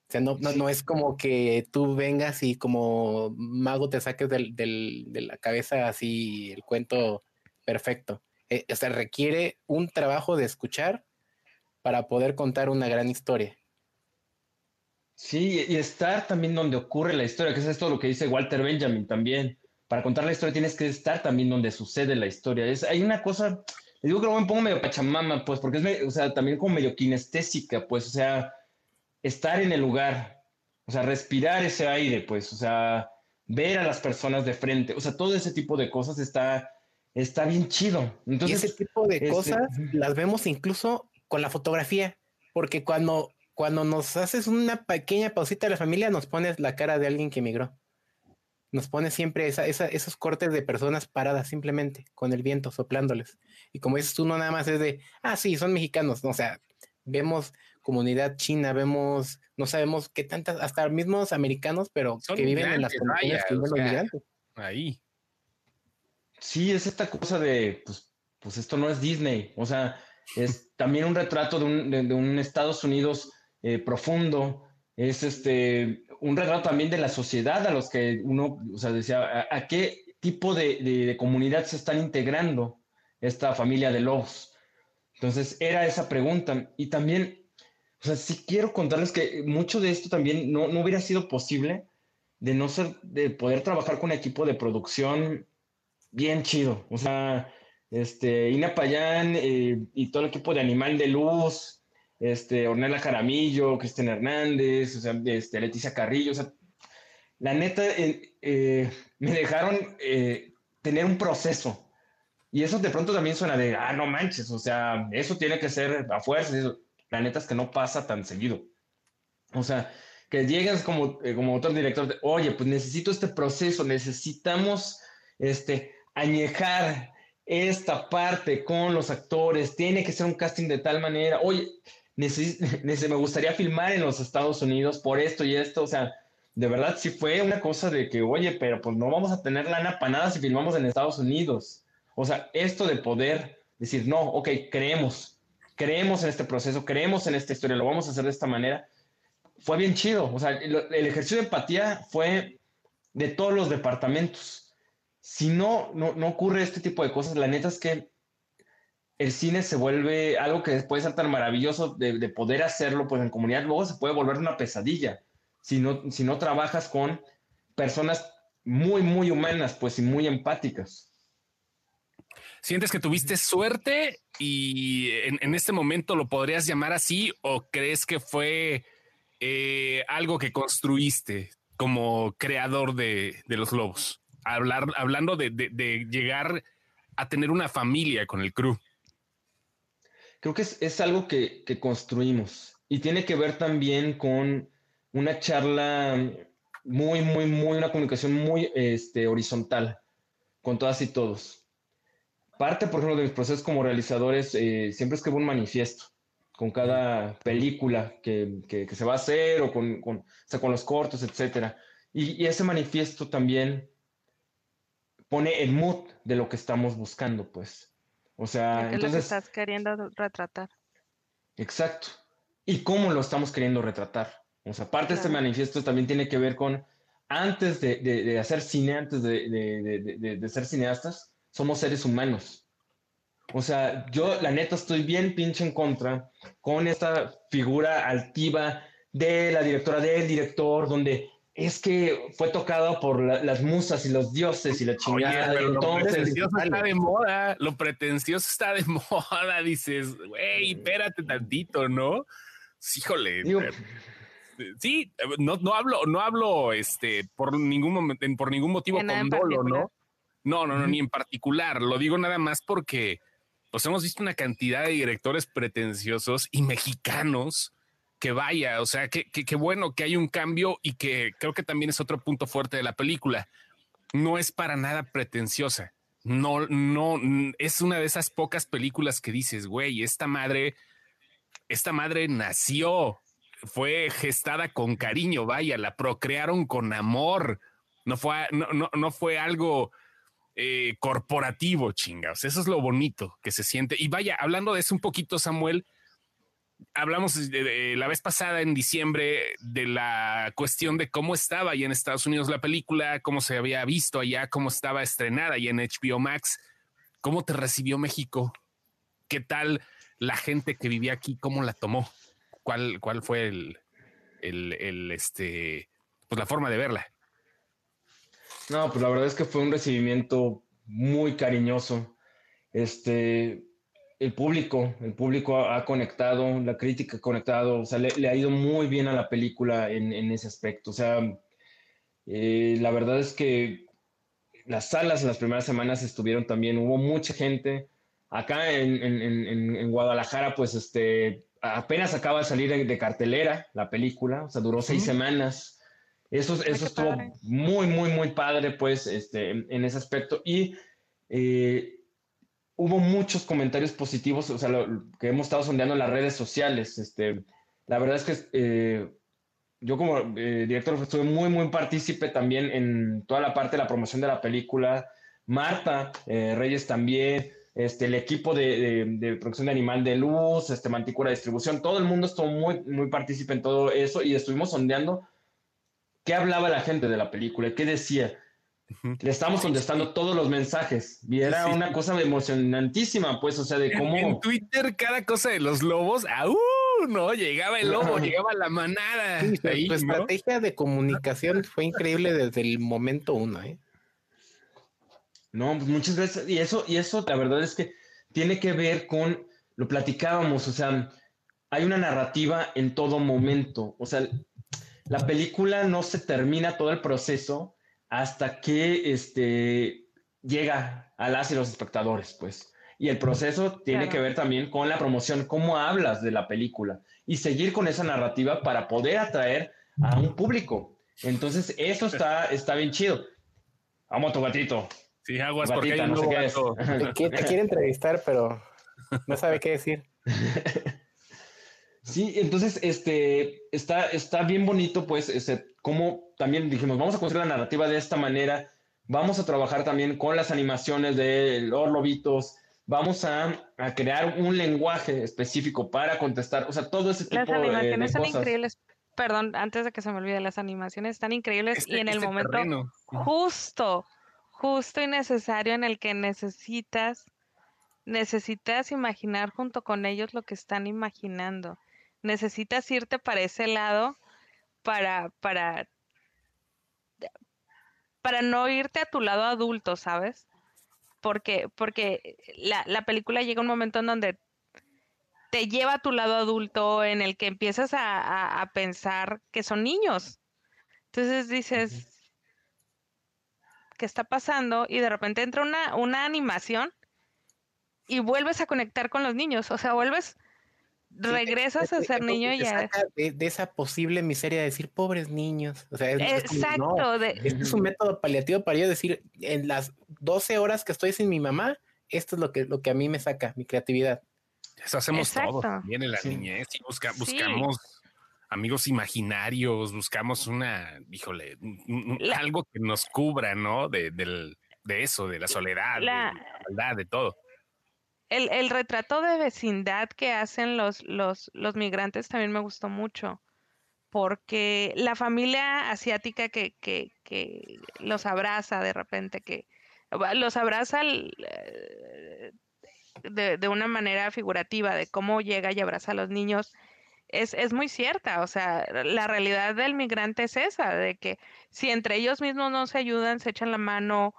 O sea, no, no, no es como que tú vengas y como mago te saques del, del- de la cabeza así el cuento perfecto. Eh, o sea, requiere un trabajo de escuchar para poder contar una gran historia.
Sí, y estar también donde ocurre la historia, que es esto lo que dice Walter Benjamin también. Para contar la historia tienes que estar también donde sucede la historia. Es, hay una cosa, digo que luego me pongo medio pachamama, pues, porque es, o sea, también como medio kinestésica, pues, o sea, estar en el lugar, o sea, respirar ese aire, pues, o sea, ver a las personas de frente, o sea, todo ese tipo de cosas está, está bien chido. Entonces,
y ese tipo de
este,
cosas las vemos incluso con la fotografía, porque cuando, cuando nos haces una pequeña pausita de la familia, nos pones la cara de alguien que emigró. Nos pones siempre esa, esa- esos cortes de personas paradas simplemente, con el viento soplándoles. Y como dices tú, no nada más es de, ah, sí, son mexicanos. No, o sea, vemos comunidad china, vemos, no sabemos qué tantas, hasta mismos americanos, pero
Son
que viven en las
vaya,
que viven los migrantes.
Ahí.
Sí, es esta cosa de, pues, pues esto no es Disney, o sea, es <laughs> también un retrato de un, de, de un Estados Unidos eh, profundo, es este, un retrato también de la sociedad a los que uno, o sea, decía, ¿a, qué tipo de, de- de comunidad se están integrando esta familia de lobos? Entonces, era esa pregunta. Y también, o sea, sí quiero contarles que mucho de esto también no, no hubiera sido posible de no ser, de poder trabajar con un equipo de producción bien chido. O sea, este, Ina Payán eh, y todo el equipo de Animal de Luz, este, Ornella Jaramillo, Cristian Hernández, o sea, este, Leticia Carrillo, o sea, la neta, eh, me dejaron tener un proceso. Y eso de pronto también suena de, ah, no manches, o sea, eso tiene que ser a fuerza. La neta es que no pasa tan seguido. O sea, que llegues como, como otro director, de, oye, pues necesito este proceso, necesitamos este, añejar esta parte con los actores, tiene que ser un casting de tal manera, oye, <laughs> me gustaría filmar en los Estados Unidos por esto y esto, o sea, de verdad sí fue una cosa de que, oye, pero pues no vamos a tener lana para nada si filmamos en Estados Unidos. O sea, esto de poder decir, no, ok, creemos, creemos en este proceso, creemos en esta historia, lo vamos a hacer de esta manera, fue bien chido. O sea, el, el ejercicio de empatía fue de todos los departamentos si no, no, ocurre este tipo de cosas, la neta es que el cine se vuelve algo que puede ser tan maravilloso de, poder hacerlo pues en comunidad, luego se puede volver una pesadilla si no, si no trabajas con personas muy, muy humanas pues y muy empáticas.
¿Sientes que tuviste suerte y en, este momento lo podrías llamar así o crees que fue eh, algo que construiste como creador de, de los lobos? hablar, hablando de, llegar a tener una familia con el crew.
Creo que es, algo que, construimos y tiene que ver también con una charla muy, muy, muy, una comunicación muy este, horizontal con todas y todos. Parte, por ejemplo, de mis procesos como realizadores, eh, siempre escribo un manifiesto con cada película que, se va a hacer o con, con, con los cortos, etc. Y, y, ese manifiesto también pone el mood de lo que estamos buscando, pues. O sea, entonces... Lo
estás queriendo retratar.
Exacto. ¿Y cómo lo estamos queriendo retratar? O sea, parte de este manifiesto también tiene que ver con, antes de, hacer cine, antes de, ser cineastas, somos seres humanos. O sea, yo la neta estoy bien pinche en contra con esta figura altiva de la directora, del director, donde es que fue tocado por las musas y los dioses y la chingada. y entonces,
lo pretencioso está de moda, lo pretencioso está de <laughs> moda, dices, güey, espérate tantito, ¿no? híjole. sí, no, no hablo, no hablo este por ningún momento, por ningún motivo con dolo, ¿no? No, no, no, ni en particular. Lo digo nada más porque pues hemos visto una cantidad de directores pretenciosos y mexicanos que vaya, o sea, que, bueno que hay un cambio y que creo que también es otro punto fuerte de la película. No es para nada pretenciosa. No, no, es una de esas pocas películas que dices, güey, esta madre, esta madre nació, fue gestada con cariño, vaya, la procrearon con amor. No fue, no, no, fue algo eh, corporativo, chingados. Eso es lo bonito que se siente. Y vaya, hablando de eso un poquito, Samuel, hablamos la vez pasada en diciembre de la cuestión de cómo estaba ahí en Estados Unidos la película, cómo se había visto allá, cómo estaba estrenada ahí en HBO Max. ¿Cómo te recibió México? ¿Qué tal la gente que vivía aquí? ¿Cómo la tomó? ¿Cuál, cuál fue el, el, este, pues la forma de verla?
No, pues la verdad es que fue un recibimiento muy cariñoso. Este, el público, el público ha, conectado, la crítica ha conectado, o sea, le, ha ido muy bien a la película en, ese aspecto. O sea, eh, la verdad es que las salas las primeras semanas estuvieron también, hubo mucha gente. Acá en, Guadalajara, pues este, apenas acaba de salir de, cartelera la película, o sea, duró seis semanas. Eso, eso estuvo muy, muy, muy padre, pues, este, en, ese aspecto. Y eh, hubo muchos comentarios positivos, o sea, lo, que hemos estado sondeando en las redes sociales. Este, la verdad es que eh, yo como eh, director estuve muy, muy partícipe también en toda la parte de la promoción de la película. Marta eh, Reyes también, este, el equipo de, producción de Animal de Luz, este, Manticura Distribución, todo el mundo estuvo muy, muy partícipe en todo eso y estuvimos sondeando qué hablaba la gente de la película, qué decía. Le estamos contestando todos los mensajes y era una cosa emocionantísima, pues, o sea, de cómo.
En Twitter, cada cosa de los lobos, ¡au! No, llegaba el lobo, llegaba la manada.
tu estrategia de comunicación fue increíble desde el momento uno, ¿eh?
No, pues muchas gracias. Y eso, y eso, la verdad es que tiene que ver con lo platicábamos, o sea, hay una narrativa en todo momento. O sea, la película no se termina todo el proceso hasta que este, llega a las y los espectadores, pues. Y el proceso tiene que ver también con la promoción, cómo hablas de la película y seguir con esa narrativa para poder atraer a un público. Entonces, eso está, está bien chido. Vamos, tu gatito.
Sí, aguas, porque no sé
qué es. <laughs> Te, te quiere entrevistar, pero no sabe qué decir. <laughs>
Sí, entonces, este, está, está bien bonito, pues, ese, como también dijimos, vamos a construir la narrativa de esta manera, vamos a trabajar también con las animaciones de los lobitos, vamos a, crear un lenguaje específico para contestar, o sea, todo ese tipo
las animaciones son increíbles. Perdón, antes de que se me olvide, las animaciones están increíbles este, y en el este momento justo, justo y necesario en el que necesitas, necesitas imaginar junto con ellos lo que están imaginando. Necesitas irte para ese lado para, para, para no irte a tu lado adulto, ¿sabes? porque, porque la, la película llega un momento en donde te lleva a tu lado adulto en el que empiezas a, a, pensar que son niños. Entonces dices, ¿qué está pasando? Y de repente entra una, una animación y vuelves a conectar con los niños. O sea, vuelves regresas a ser niño y ya.
De, esa posible miseria de decir pobres niños. O sea,
Exacto.
Este es un método paliativo para yo decir, en las 12 horas que estoy sin mi mamá, esto es lo que, lo que a mí me saca, mi creatividad.
Eso hacemos todo también en la niñez y buscamos amigos imaginarios, buscamos una, híjole, algo que nos cubra, ¿no? De, de eso, de la soledad, de la maldad, de todo
el, el, retrato de vecindad que hacen los, los, los migrantes también me gustó mucho, porque la familia asiática que, que, que los abraza de repente, que los abraza eh, de, de, una manera figurativa, de cómo llega y abraza a los niños, es, es, muy cierta. O sea, la realidad del migrante es esa, de que si entre ellos mismos no se ayudan, se echan la mano,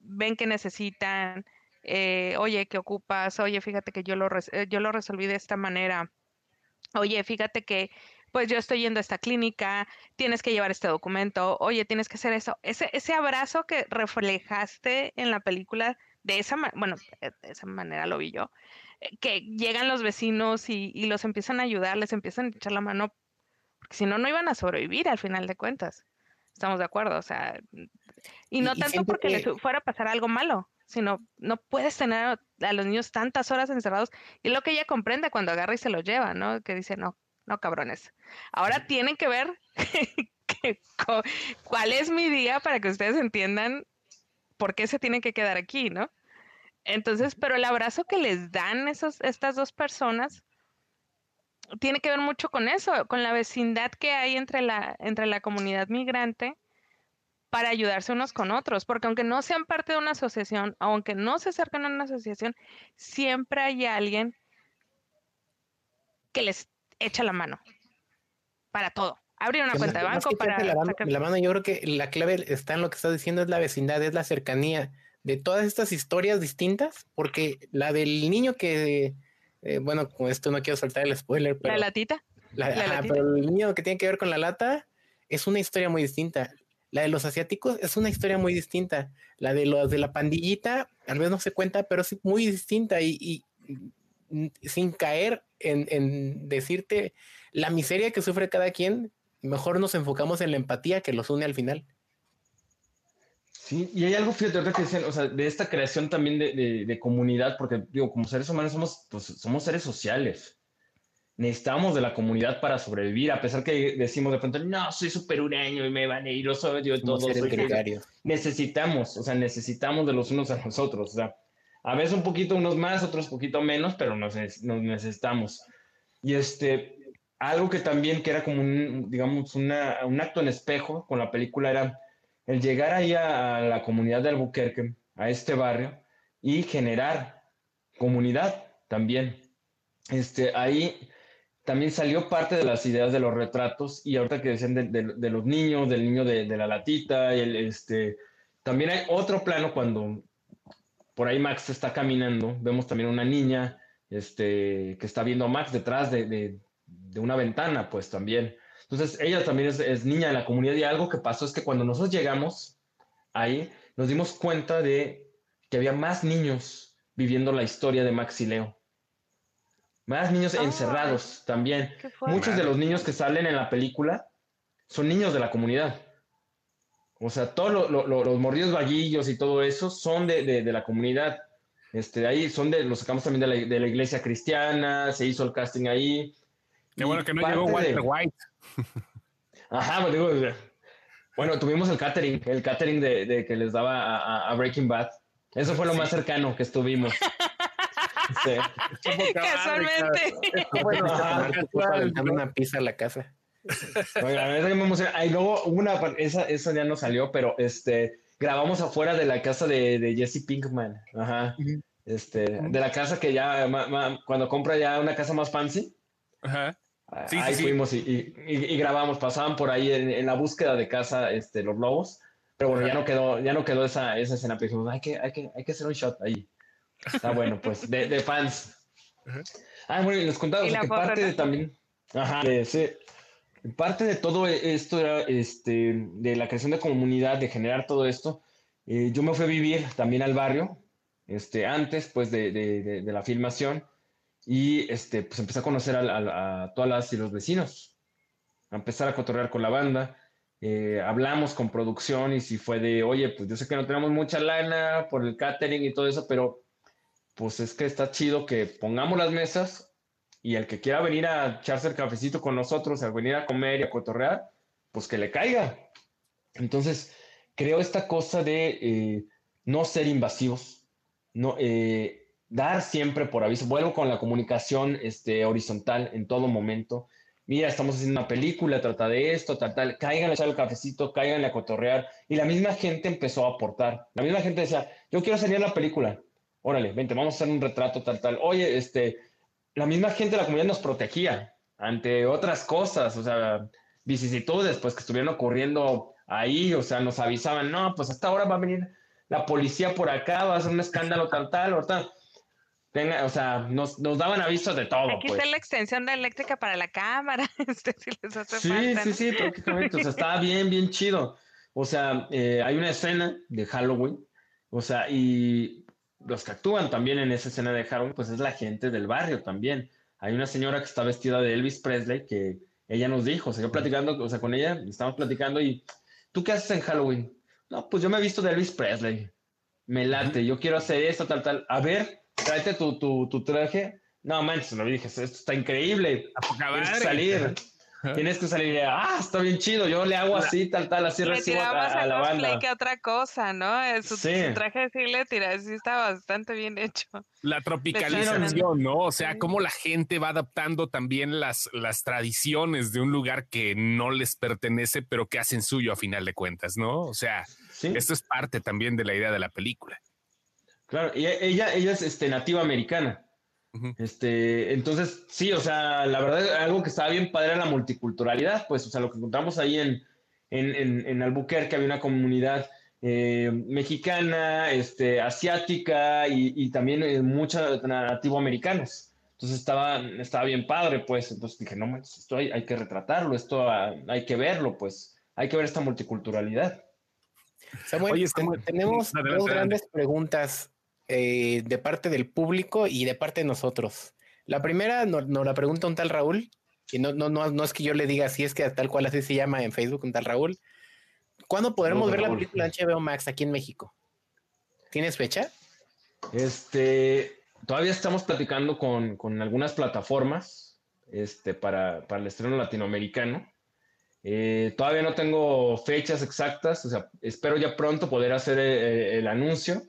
ven que necesitan, eh, oye, ¿qué ocupas? Oye, fíjate que yo lo, eh, yo lo resolví de esta manera. Oye, fíjate que pues yo estoy yendo a esta clínica, tienes que llevar este documento, oye, tienes que hacer eso. Ese, ese abrazo que reflejaste en la película, de esa, bueno, eh, de esa manera lo vi yo, que llegan los vecinos y, y, los empiezan a ayudar, les empiezan a echar la mano, porque si no, no iban a sobrevivir al final de cuentas. Estamos de acuerdo, o sea, y no tanto porque les fuera a pasar algo malo, sino no puedes tener a los niños tantas horas encerrados. Y lo que ella comprende cuando agarra y se los lleva, ¿no? Que dice, no, no, cabrones. Ahora tienen que ver <laughs> cuál es mi día para que ustedes entiendan por qué se tienen que quedar aquí, ¿no? Entonces, pero el abrazo que les dan esos, estas dos personas tiene que ver mucho con eso, con la vecindad que hay entre la, entre la comunidad migrante para ayudarse unos con otros, porque aunque no sean parte de una asociación, aunque no se acerquen a una asociación, siempre hay alguien que les echa la mano para todo. Abrir una cuenta de banco para...
La mano, la mano, yo creo que la clave está en lo que estás diciendo, es la vecindad, es la cercanía de todas estas historias distintas, porque la del niño que, eh, bueno, con esto no quiero saltar el spoiler, pero...
La latita.
La, latita. Pero el niño que tiene que ver con la lata es una historia muy distinta. La de los asiáticos es una historia muy distinta. La de los de la pandillita, al menos no se cuenta, pero es muy distinta y, sin caer en, decirte la miseria que sufre cada quien, mejor nos enfocamos en la empatía que los une al final.
Sí, y hay algo, fíjate, que dicen, o sea, de esta creación también de, de, comunidad, porque digo, como seres humanos somos, pues, somos seres sociales necesitamos de la comunidad para sobrevivir, a pesar que decimos de pronto, no, soy superureño y me van a ir, yo soy yo todo. Necesitamos, o sea, necesitamos de los unos a nosotros, o sea, a veces un poquito unos más, otros poquito menos, pero nos, nos necesitamos. Y este, algo que también que era como un, digamos, una, un acto en espejo con la película era el llegar ahí a, a la comunidad de Albuquerque, a este barrio, y generar comunidad también. Este, ahí también salió parte de las ideas de los retratos y ahorita que decían de, los niños, del niño de, la latita, y el, este, también hay otro plano cuando por ahí Max está caminando, vemos también una niña este, que está viendo a Max detrás de, una ventana, pues también. Entonces, ella también es, es, niña de la comunidad y algo que pasó es que cuando nosotros llegamos ahí, nos dimos cuenta de que había más niños viviendo la historia de Max y Leo. Más niños encerrados también. Muchos de los niños que salen en la película son niños de la comunidad. O sea, todos los mordidos vaguillos y todo eso son de, de, la comunidad. Este, de ahí son de, los sacamos también de la, de la, iglesia cristiana, se hizo el casting ahí.
Qué bueno que no llegó Walter White. <laughs>
Ajá, pues digo, bueno, tuvimos el catering, el catering de, que les daba a, a, Breaking Bad. Eso fue lo más cercano que estuvimos. <laughs>
Sí. Casualmente.
Bueno, una pizza a la casa.
Oiga, me emociona. Ay, luego una, esa, esa ya no salió, pero este, grabamos afuera de la casa de, de Jesse Pinkman. Ajá. Este, de la casa que ya, cuando compra ya una casa más fancy. Ajá. Sí, ahí fuimos y, y, grabamos, pasaban por ahí en, la búsqueda de casa este, los lobos, pero bueno, ya no quedó, ya no quedó esa, esa escena, pero dijimos, hay que, hay, que, hay que hacer un shot ahí. Está bueno, pues, de, de fans. Ah, bueno, y les contaba que parte de también, ajá, sí, parte de todo esto era este, de la creación de comunidad, de generar todo esto. Eh, yo me fui a vivir también al barrio, este, antes pues de, de, de la filmación, y este, pues empecé a conocer a, a, todas las y los vecinos, a empezar a cotorrear con la banda. Eh, hablamos con producción y si fue de, oye, pues yo sé que no tenemos mucha lana por el catering y todo eso, pero pues es que está chido que pongamos las mesas y el que quiera venir a echarse el cafecito con nosotros, a venir a comer y a cotorrear, pues que le caiga. Entonces, creo esta cosa de eh, no ser invasivos, no, eh, dar siempre por aviso. Vuelvo con la comunicación este, horizontal en todo momento. Mira, estamos haciendo una película, trata de esto, tal, tal. Cáiganle a echar el cafecito, cáiganle a cotorrear. Y la misma gente empezó a aportar. La misma gente decía, yo quiero salir en la película. Órale, vente, vamos a hacer un retrato, tal, tal. Oye, este, la misma gente de la comunidad nos protegía ante otras cosas, o sea, vicisitudes, pues que estuvieron ocurriendo ahí, o sea, nos avisaban, no, pues hasta ahora va a venir la policía por acá, va a ser un escándalo tal, tal, o tal. o sea, nos, nos, daban avisos de todo.
Aquí
pues.
está la extensión de eléctrica para la cámara. <laughs> Este, si les hace
sí,
falta,
sí, sí, prácticamente. O sea, estaba bien, bien chido. O sea, eh, hay una escena de Halloween. O sea, y los que actúan también en esa escena de Halloween, pues es la gente del barrio también. Hay una señora que está vestida de Elvis Presley que ella nos dijo, se quedó platicando, o sea, con ella, estamos platicando y, ¿tú qué haces en Halloween? No, pues yo me he visto de Elvis Presley. Me late, yo quiero hacer esto, tal, tal. A ver, tráete tu, tu, tu traje. No, manches, lo dije, esto está increíble. A salir. <laughs> Tienes que salir, ah, está bien chido, yo le hago así, tal, tal, así recibo a, la banda.
que otra cosa, ¿no? Eh, su, sí. su traje sí le tira, sí está bastante bien hecho.
La tropicalización, ¿no? O sea, cómo la gente va adaptando también las, las tradiciones de un lugar que no les pertenece, pero que hacen suyo a final de cuentas, ¿no? O sea, esto es parte también de la idea de la película.
Claro, y ella, ella es este, nativa americana. Este, entonces, sí, o sea, la verdad, algo que estaba bien padre era la multiculturalidad, pues, o sea, lo que encontramos ahí en, en, en, Albuquerque había una comunidad eh, mexicana, este, asiática y, y también eh, muchos nativoamericanos. Entonces estaba, estaba bien padre, pues. Entonces dije, no, esto hay, hay que retratarlo, esto hay que verlo, pues. Hay que ver esta multiculturalidad.
Samuel, tenemos dos grandes preguntas eh, de parte del público y de parte de nosotros. La primera nos, la pregunta un tal Raúl, y no, no, no, no es que yo le diga si es que tal cual así se llama en Facebook, un tal Raúl. ¿Cuándo podremos ver la película HBO Max aquí en México? ¿Tienes fecha?
Este, todavía estamos platicando con, con algunas plataformas este, para, para, el estreno latinoamericano. Eh, todavía no tengo fechas exactas, o sea, espero ya pronto poder hacer eh, el anuncio.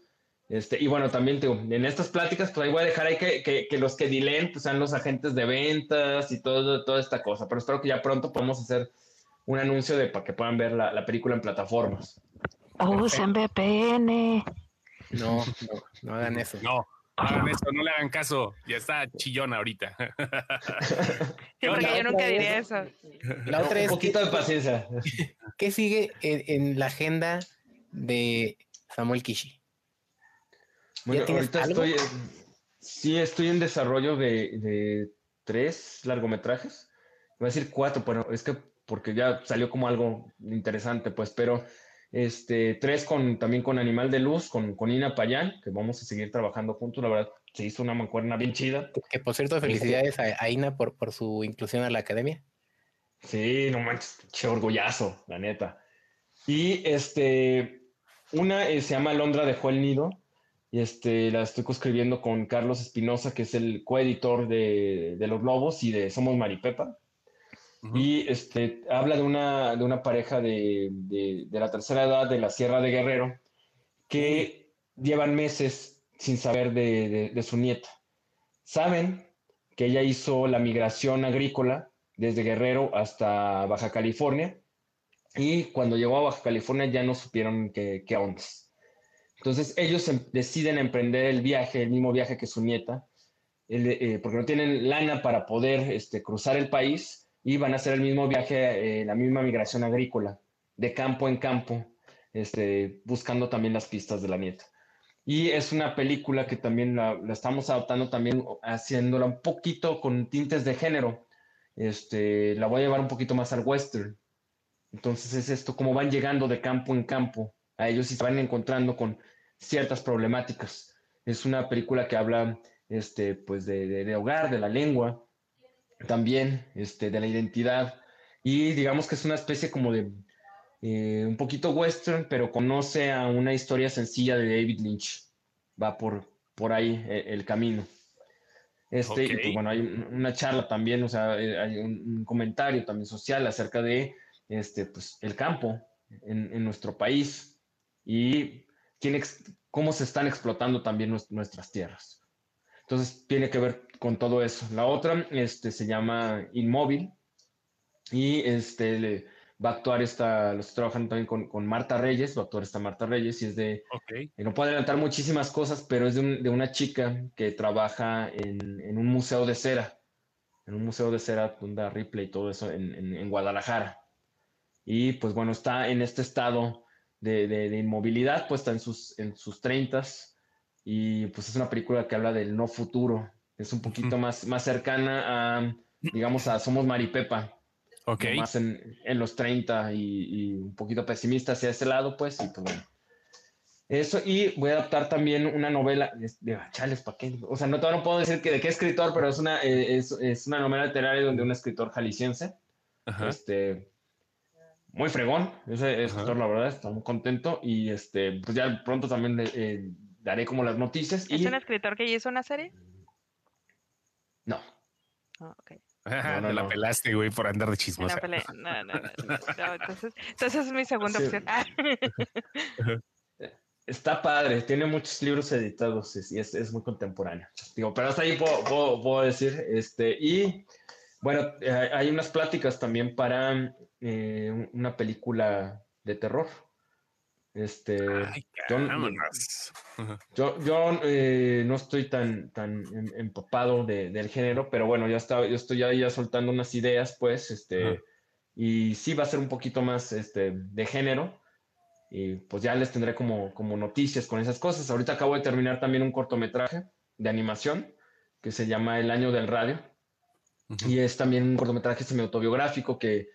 Este, y bueno, también en estas pláticas, pues ahí voy a dejar ahí que, que, los que dilen pues, sean los agentes de ventas y todo, toda esta cosa. Pero espero que ya pronto podamos hacer un anuncio de para que puedan ver la, la película en plataformas.
Usen VPN.
No, no, no hagan eso.
No, hagan eso, no le hagan caso. Ya está chillona ahorita. <laughs>
yo nunca diría eso.
La otra es.
Un poquito de paciencia.
¿Qué sigue en, en la agenda de Samuel Kishi?
Bueno, ahorita estoy, sí estoy en desarrollo de, tres largometrajes. voy a decir cuatro, pero es que porque ya salió como algo interesante, pues, pero este, tres con, también con Animal de Luz, con, con Ina Payán, que vamos a seguir trabajando juntos, la verdad, se hizo una mancuerna bien chida.
Que, por cierto, felicidades a, Ina por, por su inclusión a la academia.
Sí, no manches, che orgullazo, la neta. Y este, una eh, se llama Londra dejó el nido, y este, la estoy escribiendo con Carlos Espinosa, que es el coeditor de, de Los Lobos y de Somos Maripepa. Y este, habla de una, de una pareja de, de, la tercera edad de la Sierra de Guerrero que llevan meses sin saber de, de, su nieta. Saben que ella hizo la migración agrícola desde Guerrero hasta Baja California y cuando llegó a Baja California ya no supieron qué, qué ondas. Entonces ellos em, deciden emprender el viaje, el mismo viaje que su nieta, eh, porque no tienen lana para poder este, cruzar el país y van a hacer el mismo viaje, eh, la misma migración agrícola, de campo en campo, este, buscando también las pistas de la nieta. Y es una película que también la, estamos adaptando, también haciéndola un poquito con tintes de género. Este, la voy a llevar un poquito más al western. Entonces es esto, como van llegando de campo en campo a ellos y se van encontrando con ciertas problemáticas. Es una película que habla este, pues de, de hogar, de la lengua, también este, de la identidad. Y digamos que es una especie como de eh, un poquito western, pero conoce a una historia sencilla de David Lynch. Va por, por ahí eh, el camino. Este, y pues bueno, hay una charla también, o sea, eh, hay un, comentario también social acerca de este, pues, el campo en, en nuestro país y quién cómo se están explotando también nuestras tierras. Entonces tiene que ver con todo eso. La otra este, se llama Inmóvil y este, va a actuar esta, lo estoy trabajando también con, con, Marta Reyes, va a actuar esta Marta Reyes y es de, okay. no puedo adelantar muchísimas cosas, pero es de, de una chica que trabaja en, en, un museo de cera, en un museo de cera donde Ripley y todo eso en, en, Guadalajara. Y pues bueno, está en este estado de, de, inmovilidad, pues está en sus, en sus 30 y pues es una película que habla del no futuro. Es un poquito más, más cercana a, digamos, a Somos Maripepa.
Ok.
Más en, en los 30 y, y, un poquito pesimista hacia ese lado, pues, y pues bueno. Eso, y voy a adaptar también una novela de Chales, ¿para qué? O sea, no, no puedo decir que de qué escritor, pero es una, eh, es, es una novela literaria donde un escritor jalisciense, este, muy fregón, ese escritor, la verdad, está muy contento, y este, pues ya pronto también eh, daré como las noticias.
¿Es un escritor que hizo una serie?
No.
Oh, okay. <laughs>
No, no, la pelaste, güey, por andar de chismosa.
No, no, no, entonces, entonces, es mi segunda opción. <laughs>
Está padre, tiene muchos libros editados y es, es, muy contemporáneo. Digo, pero hasta ahí puedo, puedo, decir. Este, y bueno, eh, hay unas pláticas también para eh, una película de terror. Este, <laughs> yo, yo, eh, no estoy tan, tan em, empapado de, del género, pero bueno, ya está, yo estoy ya, ya soltando unas ideas, pues, este, y sí va a ser un poquito más este, de género, y pues ya les tendré como, como noticias con esas cosas. Ahorita acabo de terminar también un cortometraje de animación que se llama El Año del Radio, y es también un cortometraje semi-autobiográfico que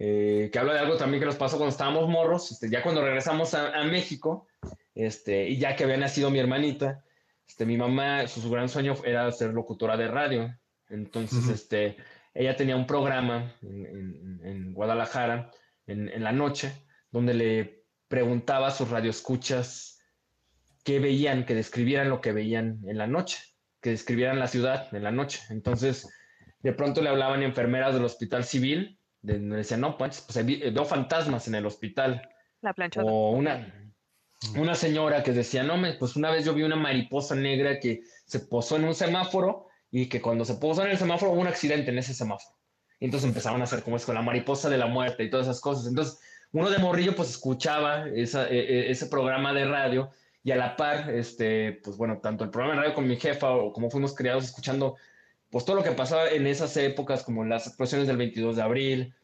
eh, que habla de algo también que nos pasó cuando estábamos morros, este, ya cuando regresamos a, México, este, y ya que había nacido mi hermanita, este, mi mamá, su, gran sueño era ser locutora de radio. Entonces, este, ella tenía un programa en, Guadalajara en, en, la noche donde le preguntaba a sus radioescuchas qué veían, que describieran lo que veían en la noche, que describieran la ciudad en la noche. Entonces, de pronto le hablaban enfermeras del Hospital Civil de, decía, no, pues, pues veo fantasmas en el hospital.
La plancha.
O una, una señora que decía, no, me, pues una vez yo vi una mariposa negra que se posó en un semáforo y que cuando se posó en el semáforo hubo un accidente en ese semáforo. Y entonces empezaban a hacer como es con la mariposa de la muerte y todas esas cosas. Entonces, uno de morrillo pues escuchaba esa, e, e, ese programa de radio y a la par, este, pues bueno, tanto el programa de radio con mi jefa o como fuimos criados escuchando pues todo lo que pasaba en esas épocas, como las explosiones del 22 de abril,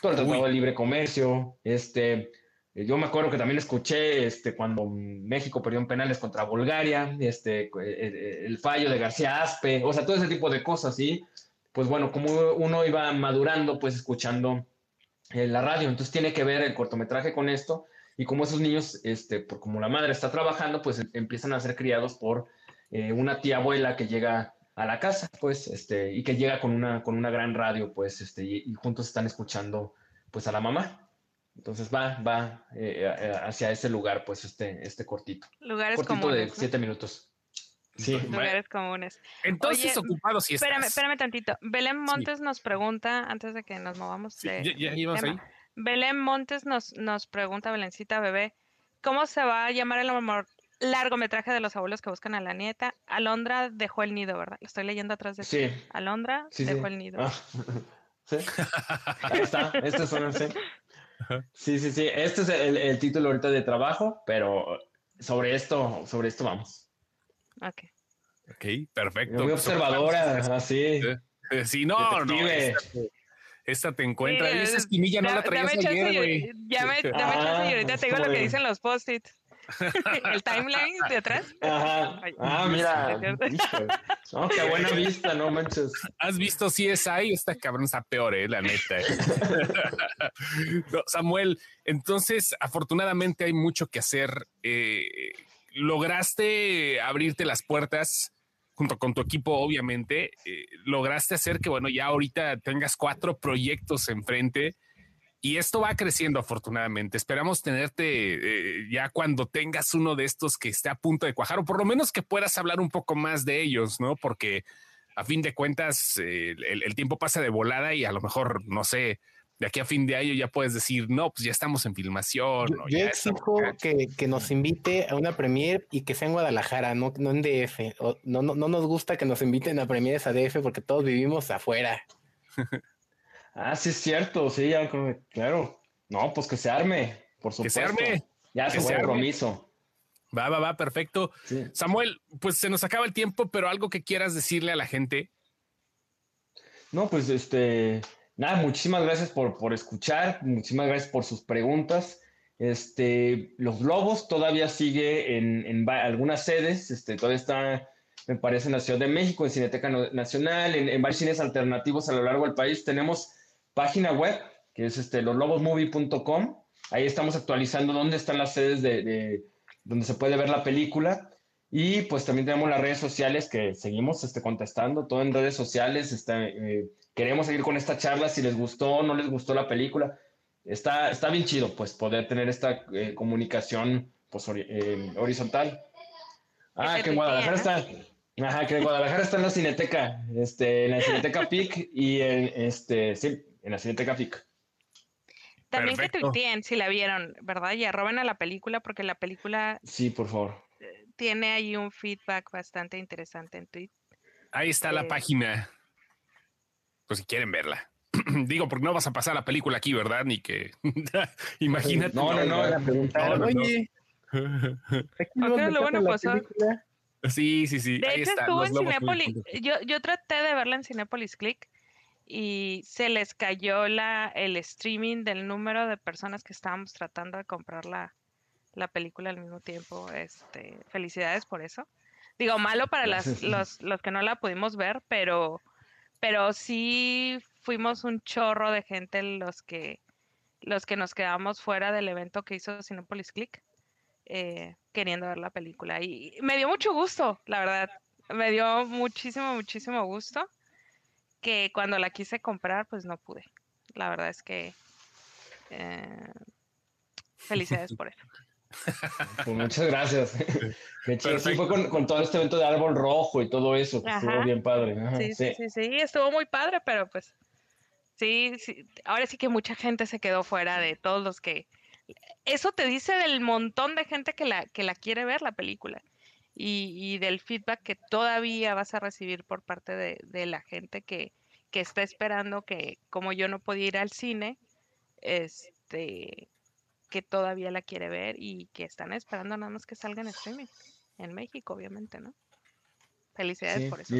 todo el tratado de libre comercio, este, eh, yo me acuerdo que también escuché este, cuando México perdió en penales contra Bulgaria, este, eh, eh, el, fallo de García Aspe, o sea, todo ese tipo de cosas, ¿sí? pues bueno, como uno iba madurando, pues escuchando eh, la radio. Entonces tiene que ver el cortometraje con esto. Y como esos niños, este, por como la madre está trabajando, pues em, empiezan a ser criados por eh, una tía abuela que llega a la casa, pues, este, y que llega con una, con una gran radio, pues, este, y, juntos están escuchando, pues, a la mamá. Entonces va, va eh, hacia ese lugar, pues, este, este cortito.
Lugares
cortito de siete minutos.
Sí. Lugares comunes.
Entonces, ocupado si estás.
Espérame, espérame tantito. Belén Montes nos pregunta, antes de que nos movamos de,
ya, ahí.
Belén Montes nos, nos pregunta, Belencita bebé, ¿cómo se va a llamar el largometraje de los abuelos que buscan a la nieta? Alondra dejó el nido, ¿verdad? Lo estoy leyendo atrás de
sí.
Alondra dejó el nido. Ah. <laughs>
Sí. Ahí está. Este es un, sí. sí, sí, sí. Este es el, el título ahorita de trabajo, pero sobre esto, sobre esto vamos.
Ok.
Ok, perfecto.
Muy observadora, así.
Sí, no, no. Esta, te encuentra. y esa esquinilla no la traías ayer, güey.
Ya me, dame chance y ahorita te digo lo que dicen los post-its. <laughs> el timeline de atrás.
Ajá. ah, mira. No, qué <laughs> buena vista, no manches.
¿Has visto si es ahí? Esta cabrón está peor, eh, la neta. Eh. <laughs> Samuel, entonces, afortunadamente hay mucho que hacer. Eh, lograste abrirte las puertas junto con tu equipo, obviamente, eh, lograste hacer que, bueno, ya ahorita tengas cuatro proyectos enfrente y esto va creciendo afortunadamente. Esperamos tenerte eh, ya cuando tengas uno de estos que esté a punto de cuajar o por lo menos que puedas hablar un poco más de ellos, ¿no? Porque a fin de cuentas eh, el, tiempo pasa de volada y a lo mejor, no sé, de aquí a fin de año ya puedes decir, no, pues ya estamos en filmación.
Yo, yo exijo que, que, nos invite a una premier y que sea en Guadalajara, no, no en DF. no, no, no nos gusta que nos inviten a premieres a DF porque todos vivimos afuera. <laughs>
ah, sí es cierto, sí, ya, claro. No, pues que se arme, por supuesto. Que se arme. Ya se fue compromiso.
Va, va, va, perfecto. Samuel, pues se nos acaba el tiempo, pero algo que quieras decirle a la gente.
No, pues este, nada, muchísimas gracias por, por escuchar, muchísimas gracias por sus preguntas. Este, los Globos todavía sigue en, en algunas sedes, este, todavía está, me parece, en la Ciudad de México, en Cineteca Nacional, en, en varios cines alternativos a lo largo del país. Tenemos página web, que es este, loslobosmovie.com. Ahí estamos actualizando dónde están las sedes de, de, donde se puede ver la película. Y pues también tenemos las redes sociales que seguimos este, contestando, todo en redes sociales. Está, eh, queremos seguir con esta charla, si les gustó o no les gustó la película. Está, está bien chido, pues, poder tener esta eh, comunicación pues, eh, horizontal. Ah, que en Guadalajara está. Ajá, que en Guadalajara está en la Cineteca, este, en la Cineteca PIC y en, este, sí, en la Cineteca PIC.
También que tuiteen si la vieron, ¿verdad? Y arroben a la película porque la película...
Sí, por favor.
Tiene ahí un feedback bastante interesante en Twitter.
Ahí está la página pues si quieren verla. <clears throat> Digo, porque no vas a pasar la película aquí, ¿verdad? Ni que <laughs> imagínate.
No, no, no, no, Oye, <laughs>
lo bueno pasó.
Sí, sí, sí.
De hecho, estuvo en Cinépolis. Yo, yo traté de verla en Cinépolis Click y se les cayó la, el streaming del número de personas que estábamos tratando de comprar la, la película al mismo tiempo. Este, felicidades por eso. Digo, malo para las, los, los que no la pudimos ver, pero pero sí fuimos un chorro de gente los que los que nos quedamos fuera del evento que hizo Cinepolis Click eh, queriendo ver la película y me dio mucho gusto la verdad me dio muchísimo muchísimo gusto que cuando la quise comprar pues no pude. La verdad es que eh, felicidades por eso.
Pues muchas gracias. Sí, <laughs> fue con, todo este evento de árbol rojo y todo eso, estuvo bien padre.
sí, sí, sí, sí, estuvo muy padre, pero pues sí, sí, ahora sí que mucha gente se quedó fuera de todos los que... Eso te dice del montón de gente que la, que la quiere ver la película y, y del feedback que todavía vas a recibir por parte de, de la gente que, que está esperando que, como yo no podía ir al cine, este que todavía la quiere ver y que están esperando nada más que salga en streaming. En México, obviamente, ¿no? Felicidades por eso.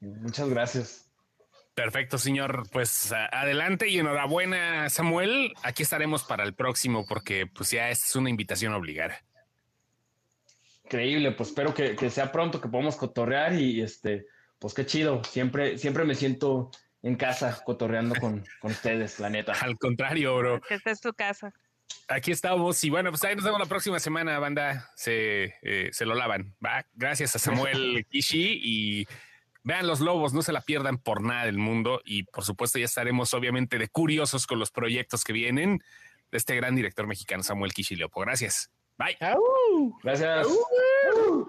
muchas gracias.
Perfecto, señor. Pues adelante y enhorabuena, Samuel. Aquí estaremos para el próximo porque pues ya es una invitación obligada.
Increíble, pues espero que, sea pronto, que podamos cotorrear y este, pues qué chido. Siempre, siempre me siento en casa cotorreando con, con ustedes, la neta. <laughs>
Al contrario, bro.
Que esta es tu casa.
Aquí estamos y bueno, pues ahí nos vemos la próxima semana, banda. Se, eh, se lo lavan. ¿va? Gracias a Samuel <laughs> Kishi y vean los lobos, no se la pierdan por nada del mundo y por supuesto ya estaremos obviamente de curiosos con los proyectos que vienen de este gran director mexicano Samuel Kishi Leopo. Gracias. Bye.
¡Au!
Gracias.
¡Au!